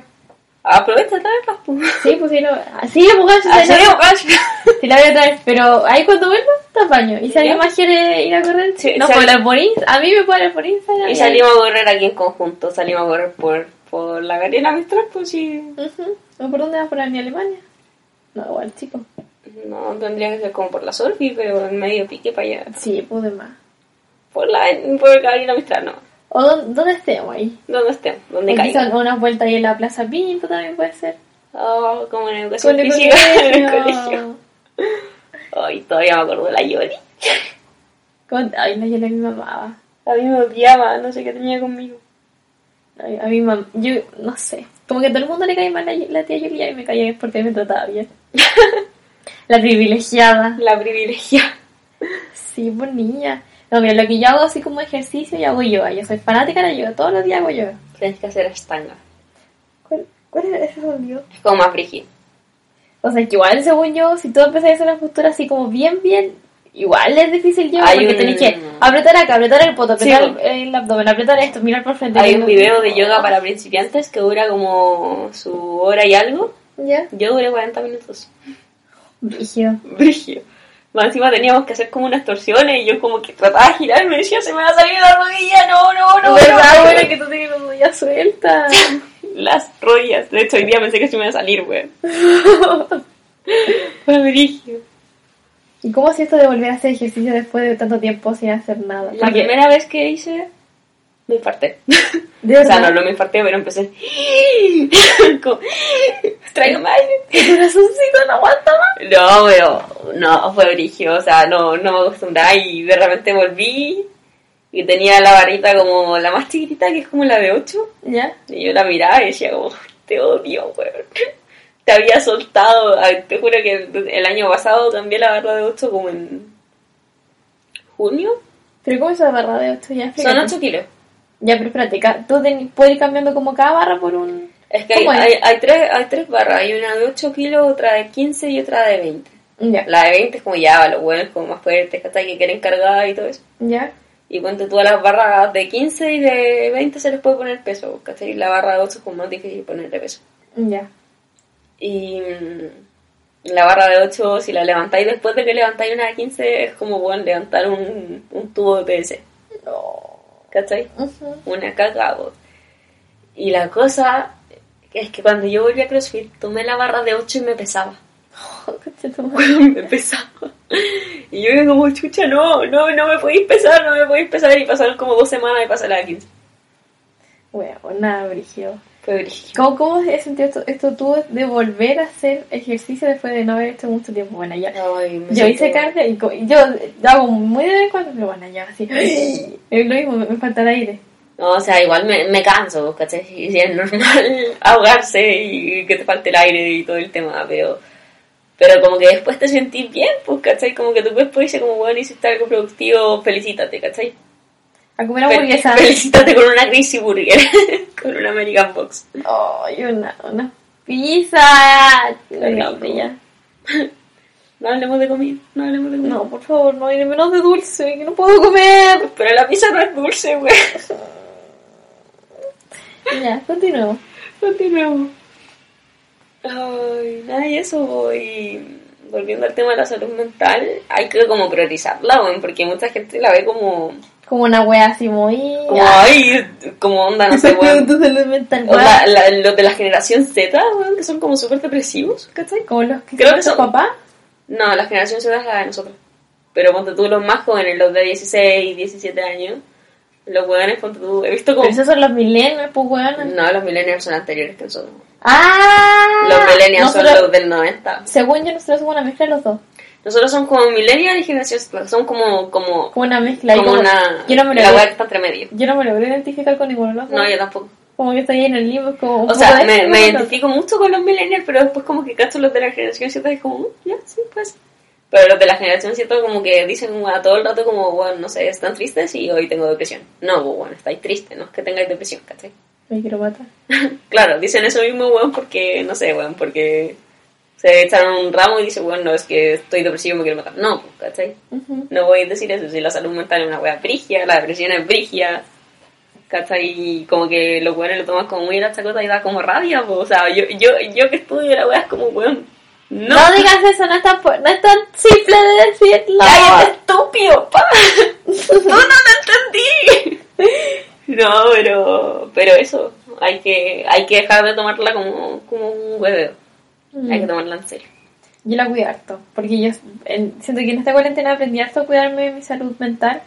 Speaker 2: Aprovecha traerlas, pues.
Speaker 1: Sí, pues sí, no... Sí, pues,
Speaker 2: ¿Ah,
Speaker 1: sí, la voy a traer, pero ahí cuando vuelva, está baño. Y si alguien más quiere ir a correr,
Speaker 2: Sí,
Speaker 1: no
Speaker 2: si
Speaker 1: hablar por Insta. A mí me puede por Instagram.
Speaker 2: Y salimos a correr aquí en conjunto. Salimos a correr por, por la Garena Mistral, pues sí.
Speaker 1: Ujú. ¿O por dónde vas por mi Alemania? No, igual, chico.
Speaker 2: No, tendría que ser como por la Solfi, pero en medio pique para allá.
Speaker 1: Sí, pues de más.
Speaker 2: Por la por la Mistral, no.
Speaker 1: ¿O dónde, dónde estemos ahí?
Speaker 2: Donde estemos, donde
Speaker 1: O
Speaker 2: caiga.
Speaker 1: quizás unas vueltas ahí en la Plaza Pinto también puede ser.
Speaker 2: Oh, como en educación
Speaker 1: Con el
Speaker 2: física en el
Speaker 1: colegio.
Speaker 2: colegio. Ay, todavía me acuerdo de la Yori.
Speaker 1: Con- Ay, la Yela me mamaba.
Speaker 2: A mí me odiaba, no sé qué tenía conmigo.
Speaker 1: Ay, a mi mamá, yo no sé. Como que a todo el mundo le cae mal la, la tía Julia y me caía bien porque me trataba bien. la privilegiada.
Speaker 2: La privilegiada.
Speaker 1: Sí, pues niña. No, mira, lo que yo hago así como ejercicio, yo hago yoga. Yo soy fanática de la yoga, todos los días hago yoga.
Speaker 2: Tienes que hacer estanga.
Speaker 1: ¿Cuál, cuál es ese sonido?
Speaker 2: Es como más brígido.
Speaker 1: O sea, que igual según yo, si tú empezás a hacer una postura así como bien, bien, igual es difícil yoga
Speaker 2: Hay
Speaker 1: porque
Speaker 2: un-
Speaker 1: tenés que apretar acá, apretar el poto,
Speaker 2: Sí,
Speaker 1: apretar
Speaker 2: pues.
Speaker 1: el abdomen, apretar esto, mirar por frente.
Speaker 2: Hay un video de yoga para principiantes que dura como su hora y algo.
Speaker 1: ¿Ya?
Speaker 2: Yo duré 40 minutos.
Speaker 1: Brígido.
Speaker 2: Brígido. Más encima teníamos que hacer como unas torsiones y yo como que trataba de girar y me decía, se me va a salir la rodilla, no, no, no.
Speaker 1: ¿Verdad,
Speaker 2: no.
Speaker 1: güey? Que tú tienes como ya suelta.
Speaker 2: Las rodillas. De hecho, hoy día pensé que se me iba a salir, güey. Fue brígido.
Speaker 1: ¿Y cómo si esto de volver a hacer ejercicio después de tanto tiempo sin hacer nada?
Speaker 2: La
Speaker 1: Porque-
Speaker 2: primera vez que hice, me infarté.
Speaker 1: ¿De
Speaker 2: O sea, no, no me infarté, pero empecé. como, Traigo más aire.
Speaker 1: Tu corazoncito no aguanta más.
Speaker 2: No, pero no, fue brígido. O sea, no, no me acostumbraba y de repente volví y tenía la barrita como la más chiquitita, que es como la de 8.
Speaker 1: ¿Ya?
Speaker 2: Y yo la miraba y decía como, te odio, weón. Te había soltado, te juro que el año pasado cambié la barra de 8 como en junio.
Speaker 1: ¿Pero cómo es la barra de 8? Ya,
Speaker 2: Son
Speaker 1: explícate.
Speaker 2: 8 kilos.
Speaker 1: Ya, pero espérate, tú puedes ir cambiando como cada barra por un...
Speaker 2: Es que hay, hay, hay tres, hay tres barras, hay una de 8 kilos, otra de 15 y otra de 20.
Speaker 1: Ya,
Speaker 2: La de 20 es como ya, los buenos como más fuertes, ¿cachai? Que quieren cargar y todo eso.
Speaker 1: ya.
Speaker 2: Y ponte tú a las barras de 15 y de 20 se les puede poner peso, ¿cachai? La barra de 8 es como más difícil ponerle peso.
Speaker 1: Ya.
Speaker 2: Y mm, la barra de 8, si la levantáis después de que levantáis una de 15, es como, bueno, levantar un, un tubo de PVC,
Speaker 1: No.
Speaker 2: ¿Cachai? Una caca, vos. Y la cosa es que cuando yo volví a CrossFit, tomé la barra de 8 y me pesaba.
Speaker 1: Madre.
Speaker 2: me pesaba. Y yo era como, chucha, no, no, no me podéis pesar, no me podéis pesar. Y pasaron como dos semanas y pasé la 15.
Speaker 1: Bueno, nada, Brigio.
Speaker 2: Fue.
Speaker 1: ¿Cómo, ¿Cómo has sentido esto, esto tú de volver a hacer ejercicio después de no haber hecho mucho tiempo? Bueno, ya.
Speaker 2: Ay,
Speaker 1: Yo hice cardio y yo hago muy de vez en cuando, pero bueno, ya así. Es lo mismo, me, me falta el aire.
Speaker 2: No, o sea, igual me, me canso, ¿cachai? Y es normal ahogarse y que te falte el aire y todo el tema, pero pero como que después te sentís bien, pues, ¿cachai? Como que tu cuerpo dice como, bueno, hiciste algo productivo, felicítate, ¿cachai?
Speaker 1: A comer hamburguesa.
Speaker 2: Felicítate con una Crazy Burger, con una American Box.
Speaker 1: Ay, una, una pizza.
Speaker 2: No hablemos de comida, no hablemos de comida.
Speaker 1: No, por favor, no, y menos de dulce, que no puedo comer.
Speaker 2: Pero la pizza no es dulce, güey.
Speaker 1: Ya, continuemos.
Speaker 2: Continuemos. Ay, nada, y eso, y volviendo al tema de la salud mental, hay que como priorizarla, weón, porque mucha gente la ve como,
Speaker 1: Como una wea así muy...
Speaker 2: como, ay, como onda, no sé, weón.
Speaker 1: Tu salud mental,
Speaker 2: Onda, la- los de la generación Z, weón, que son como súper depresivos, ¿cachai?
Speaker 1: Como los que
Speaker 2: Creo
Speaker 1: son
Speaker 2: que son-
Speaker 1: papás.
Speaker 2: No, la generación Z es la de nosotros. Pero ponte tú los más jóvenes, los de 16, 17 años, los weones, ponte tú, he visto como...
Speaker 1: Pero esos son los millennials, pues weón.
Speaker 2: No, los millennials son anteriores que nosotros.
Speaker 1: Ah.
Speaker 2: Los millennials son los del 90.
Speaker 1: Según yo, nosotros somos una mezcla de los dos.
Speaker 2: Nosotros somos como millennials y generación Z, son como, como,
Speaker 1: Como una mezcla. y
Speaker 2: como una...
Speaker 1: Yo no me
Speaker 2: la está entre medio.
Speaker 1: yo no me logré identificar con ninguno de los dos.
Speaker 2: No, yo tampoco.
Speaker 1: Como que estoy ahí en el limbo, como...
Speaker 2: O sea, me, me identifico mucho con los millennials, pero después como que cacho los de la generación Z es como, "Mm, ya, sí, pues. Pero los de la generación Z como que dicen a todo el rato como, bueno, no sé, están tristes y hoy tengo depresión. No, pues, bueno, estáis tristes, no es que tengáis depresión, ¿cachai?
Speaker 1: Me quiero matar.
Speaker 2: claro, dicen eso mismo, weón, porque, no sé, weón, porque se echaron un ramo y dicen, bueno, no, es que estoy depresivo y me quiero matar. No, pues, ¿cachai? No voy a decir eso, si la salud mental es una wea brigia, la depresión es brigia, ¿cachai? Y como que los weones lo toman como muy la chacota y da como rabia, pues, o sea, yo, yo, yo que estudio la wea es como, weón, no,
Speaker 1: No, digas eso, no es, tan, no es tan simple de decirlo.
Speaker 2: ¡Cállate, estúpido, pa! ¡Tú no lo entendí! No, pero, pero eso, hay que, hay que dejar de tomarla como, como un hueveo,
Speaker 1: Mm.
Speaker 2: hay que tomarla en serio.
Speaker 1: Yo la cuido harto, porque yo en- siento que en esta cuarentena aprendí harto a cuidarme de mi salud mental,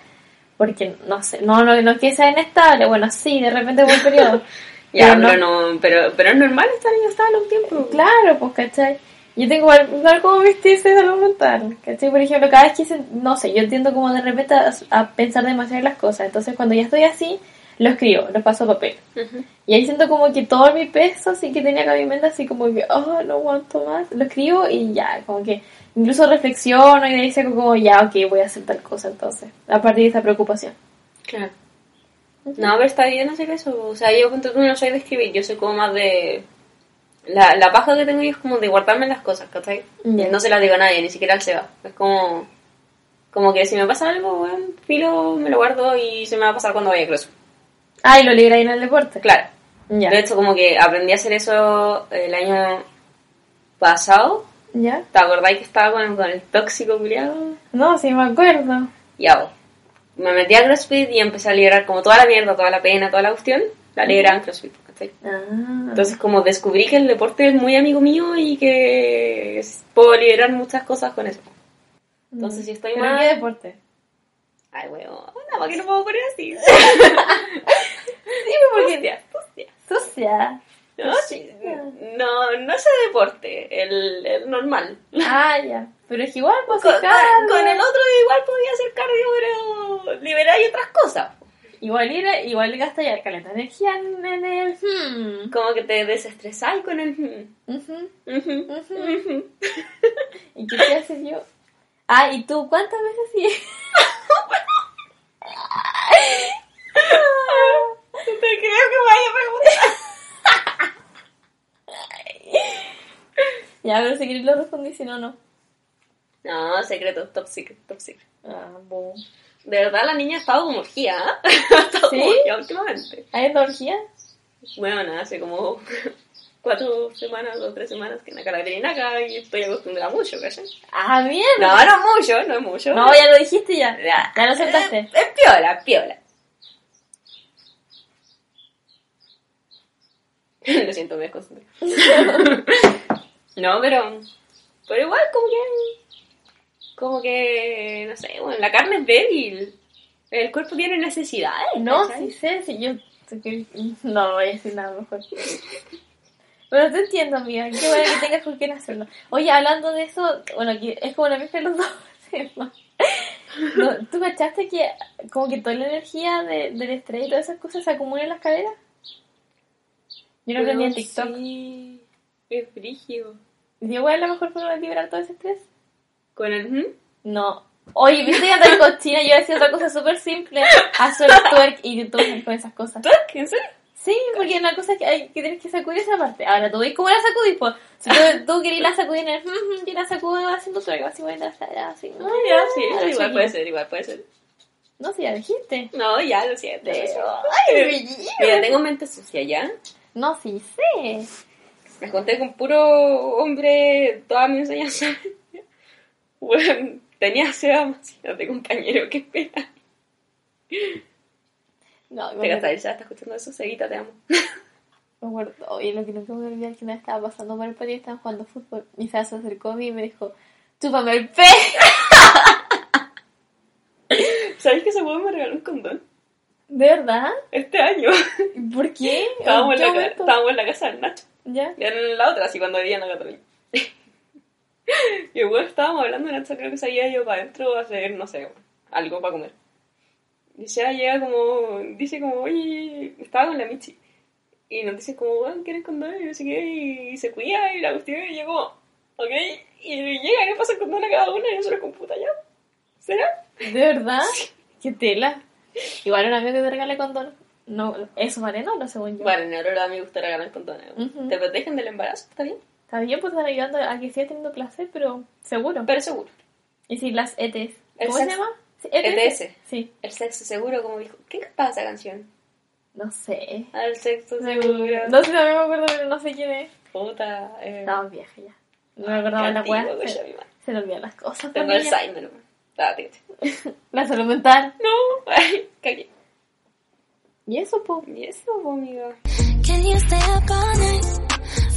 Speaker 1: porque no sé, no, no, no es que sea inestable, bueno, sí, de repente un periodo.
Speaker 2: Ya,
Speaker 1: pero
Speaker 2: pero no, pero, pero es normal estar inestable un tiempo.
Speaker 1: Claro, pues, ¿cachai? Yo tengo igual como vestirse de salud mental, ¿cachai? Por ejemplo, cada vez que, se- no sé, yo tiendo como de repente a, a pensar demasiado en las cosas, entonces cuando ya estoy así, lo escribo, lo paso a papel.
Speaker 2: Ujú.
Speaker 1: Y ahí siento como que todo mi peso, así que tenía que mi mente, así como que, oh, no aguanto más, lo escribo y ya, como que incluso reflexiono y de ahí saco como, ya, ok, voy a hacer tal cosa entonces, a partir de esa preocupación.
Speaker 2: Claro. No, pero está bien hacer eso. O sea, yo no soy de escribir, yo soy como más de... La, la paja que tengo yo es como de guardarme las cosas, ¿cachai?
Speaker 1: Ya.
Speaker 2: No se las digo a nadie, ni siquiera al Seba. Es como... Como que si me pasa algo, bueno, filo, me lo guardo y se me va a pasar cuando vaya a CrossFit.
Speaker 1: Ah, y lo libré en el deporte.
Speaker 2: Claro.
Speaker 1: Ya.
Speaker 2: De hecho, como que aprendí a hacer eso el año pasado.
Speaker 1: ¿Ya?
Speaker 2: ¿Te acordáis que estaba con, con el tóxico culiado?
Speaker 1: No, sí me acuerdo.
Speaker 2: Ya. Me metí a CrossFit y empecé a liberar como toda la mierda, toda la pena, toda la cuestión. La liberaba en CrossFit.
Speaker 1: Ah.
Speaker 2: Entonces como descubrí que el deporte es muy amigo mío y que puedo liberar muchas cosas con eso. Entonces si estoy
Speaker 1: ¿Pero
Speaker 2: mal...
Speaker 1: qué deporte?
Speaker 2: Ay, weón, ¿para qué no puedo poner así?
Speaker 1: Sí, porque...
Speaker 2: Hostia, hostia.
Speaker 1: Sucia.
Speaker 2: No, no, no ese deporte, el, el normal.
Speaker 1: Ah, ya. Pero es igual, pues,
Speaker 2: Con,
Speaker 1: cardio.
Speaker 2: con el otro igual podía hacer cardio, pero liberar y otras cosas.
Speaker 1: Igual, ir, igual gasta ya caleta energía en, el... Hmm.
Speaker 2: Como que te desestresáis con el... hmm.
Speaker 1: ¿Y qué te haces yo? Ah, ¿y tú cuántas veces sí?
Speaker 2: Te creo que vaya a preguntar.
Speaker 1: ya, pero si querés lo respondí, si no, no.
Speaker 2: No, secreto, top secret, top secret.
Speaker 1: Ah, boom.
Speaker 2: De verdad la niña ha estado como orgía, ¿ah? Ha estado
Speaker 1: ¿Sí?
Speaker 2: como orgía últimamente.
Speaker 1: ¿Hay energía?
Speaker 2: Bueno, nada, hace como cuatro semanas o tres semanas que naca la veterinaria y estoy acostumbrada mucho, ¿cachai?
Speaker 1: Ah, bien.
Speaker 2: No, no es mucho, no es mucho.
Speaker 1: No, ya lo dijiste ya.
Speaker 2: Ya,
Speaker 1: Ya lo soltaste.
Speaker 2: Es, es piola, piola. Lo siento, me desconcentré. no, pero. Pero igual, como que. Como que. No sé, bueno, la carne es débil. El cuerpo tiene necesidades.
Speaker 1: No,
Speaker 2: ¿cachai?
Speaker 1: sí sé, sí, yo... No, voy a decir nada mejor. Pero te entiendo, amiga. Qué bueno que tengas con quién hacerlo. Oye, hablando de eso, bueno, aquí es como la mezcla de los dos. temas. ¿Tú cachaste que como que toda la energía de- del estrés y todas esas cosas se acumula en las caderas? Yo lo aprendí en
Speaker 2: Bueno,
Speaker 1: TikTok.
Speaker 2: Sí, es frígido.
Speaker 1: ¿Y ¿cuál es la mejor forma de liberar todo ese estrés?
Speaker 2: Con el. ¿hmm?
Speaker 1: No. Oye, viste que andas cochina, yo decía otra cosa súper simple. Haz el twerk y YouTube con esas cosas.
Speaker 2: ¿Twerk? ¿En serio?
Speaker 1: Sí, porque una cosa es que, hay, que tienes que sacudir esa parte. Ahora, tú ves cómo la sacudís, pues. Si tú, tú querés la sacudir en el... Yo la sacudo haciendo twerk, así voy a estar así.
Speaker 2: Ah, ya, sí,
Speaker 1: Ah,
Speaker 2: igual puede ser, igual puede ser.
Speaker 1: No, si ya dijiste.
Speaker 2: No, ya, lo siento. lo.
Speaker 1: Ay.
Speaker 2: Mira, tengo mente sucia ya.
Speaker 1: No, sí sé.
Speaker 2: Me conté con puro hombre toda mi enseñanza. Bueno, tenía demasiado de compañero, qué pena.
Speaker 1: No,
Speaker 2: Te gastas, ya está escuchando eso, Seguita, te amo.
Speaker 1: Me acuerdo, oye, lo que nunca me olvidé es que me estaba pasando por el patio y estaban jugando fútbol. Mi se acercó a mí y me dijo, chúpame el pe.
Speaker 2: ¿Sabes que ese huevo me regaló un condón?
Speaker 1: ¿De verdad?
Speaker 2: Este año.
Speaker 1: ¿Por qué?
Speaker 2: Estábamos en,
Speaker 1: ¿En
Speaker 2: la, estábamos en la casa del Nacho.
Speaker 1: ¿Ya?
Speaker 2: Y en la otra, así cuando vivían acá también. y weón estábamos hablando, Nacho creo que se había ido para adentro a hacer, no sé, algo para comer. Y ya llega como, dice como, oye, estaba con la Michi. Y nos dice como, weón, ¿quieres condón? Y no sé qué, y se cuida y la cuestión, y yo como, ok. Y llega y le pasa el condón a cada una y nosotros con puta ya. ¿Será?
Speaker 1: ¿De verdad? ¿Qué tela? Igual un amigo que te regale condón. No, eso vale no, no según yo.
Speaker 2: Bueno, en Aurora me gusta regalar condones.
Speaker 1: Ujú.
Speaker 2: Te protegen del embarazo, ¿está bien?
Speaker 1: Está bien, pues están ayudando a que sigas teniendo placer, pero seguro.
Speaker 2: Pero seguro.
Speaker 1: Y si las ETs. ¿Cómo se llama?
Speaker 2: ETS.
Speaker 1: Sí,
Speaker 2: El sexo seguro, como dijo. ¿Qué cantaba esa canción?
Speaker 1: no sé.
Speaker 2: Al sexo seguro.
Speaker 1: No sé, también me acuerdo, pero no sé quién es.
Speaker 2: Puta. Eh,
Speaker 1: Estaba vieja ya. No me acordaba la weá.
Speaker 2: coño,
Speaker 1: Se, se le olvidan las cosas.
Speaker 2: Tengo. Alzheimer.
Speaker 1: La salud mental.
Speaker 2: No, ay, cagué.
Speaker 1: Y eso, pues.
Speaker 2: Y eso, pues, amiga.
Speaker 3: Can you stay up all night?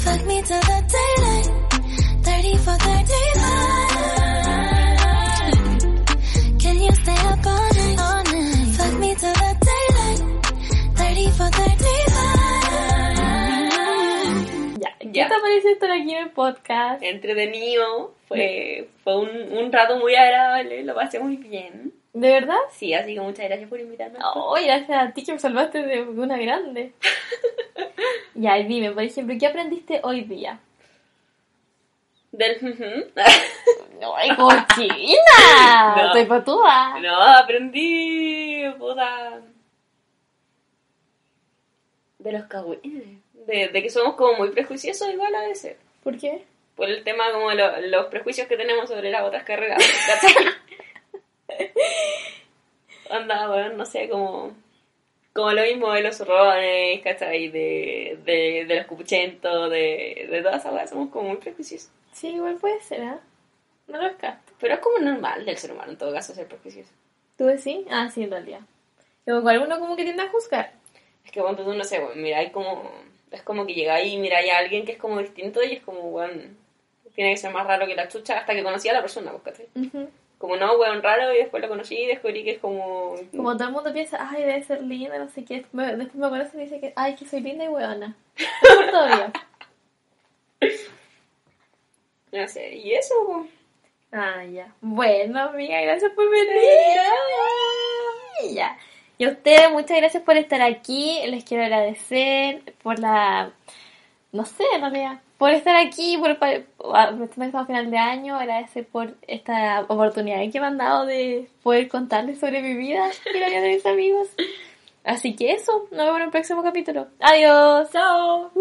Speaker 3: Fuck me till the daylight. 30 for 35. Can you stay up? All night.
Speaker 1: ¿Qué te parece estar aquí en el podcast?
Speaker 2: Entretenido. Fue, fue un, un rato muy agradable. Lo pasé muy bien.
Speaker 1: ¿De verdad?
Speaker 2: Sí, así que muchas gracias por invitarme.
Speaker 1: Oh, gracias a ti que me salvaste de una grande. ya, y dime, por ejemplo, ¿qué aprendiste hoy día?
Speaker 2: Del. ujú.
Speaker 1: ¡Ay, cochina!
Speaker 2: No.
Speaker 1: Soy patuda.
Speaker 2: No, aprendí, puta. De los cagüines. De, de que somos como muy prejuiciosos igual a veces.
Speaker 1: ¿Por qué?
Speaker 2: Por el tema como lo- los prejuicios que tenemos sobre las otras carreras. Anda, bueno, no sé, como... Como lo mismo de los zurrones, ¿cachai? De, de, de los cupuchentos, de, de todas esas cosas. Somos como muy prejuiciosos.
Speaker 1: Sí, igual puede ser, ¿ah? No lo descarto.
Speaker 2: Pero es como normal del ser humano en todo caso ser prejuicioso.
Speaker 1: ¿Tú decís? Ah, sí, en realidad. Pero igual uno como que tiende a juzgar.
Speaker 2: Es que cuando tú no sé, bueno, mira, hay como. Es como que llega ahí y mira, hay alguien que es como distinto y es como, bueno, tiene que ser más raro que la chucha hasta que conocí a la persona, pues, ¿cachai?
Speaker 1: Ujú.
Speaker 2: Como no, weón, raro y después lo conocí y descubrí que es como.
Speaker 1: Como todo el mundo piensa, ay, debe ser linda, no sé qué. Después me conoce y dice que, ay, que soy linda y. Mejor todavía.
Speaker 2: No sé, y eso, pues.
Speaker 1: Ah, ya. Bueno, amiga, gracias por venir. Ya. Y a ustedes, muchas gracias por estar aquí. Les quiero agradecer por la. No sé, en realidad. Por estar aquí, por pa- a- estamos a final de año. Agradecer por esta oportunidad que me han dado de poder contarles sobre mi vida y la vida de mis amigos. Así que eso, nos vemos en el próximo capítulo. Adiós. Chao.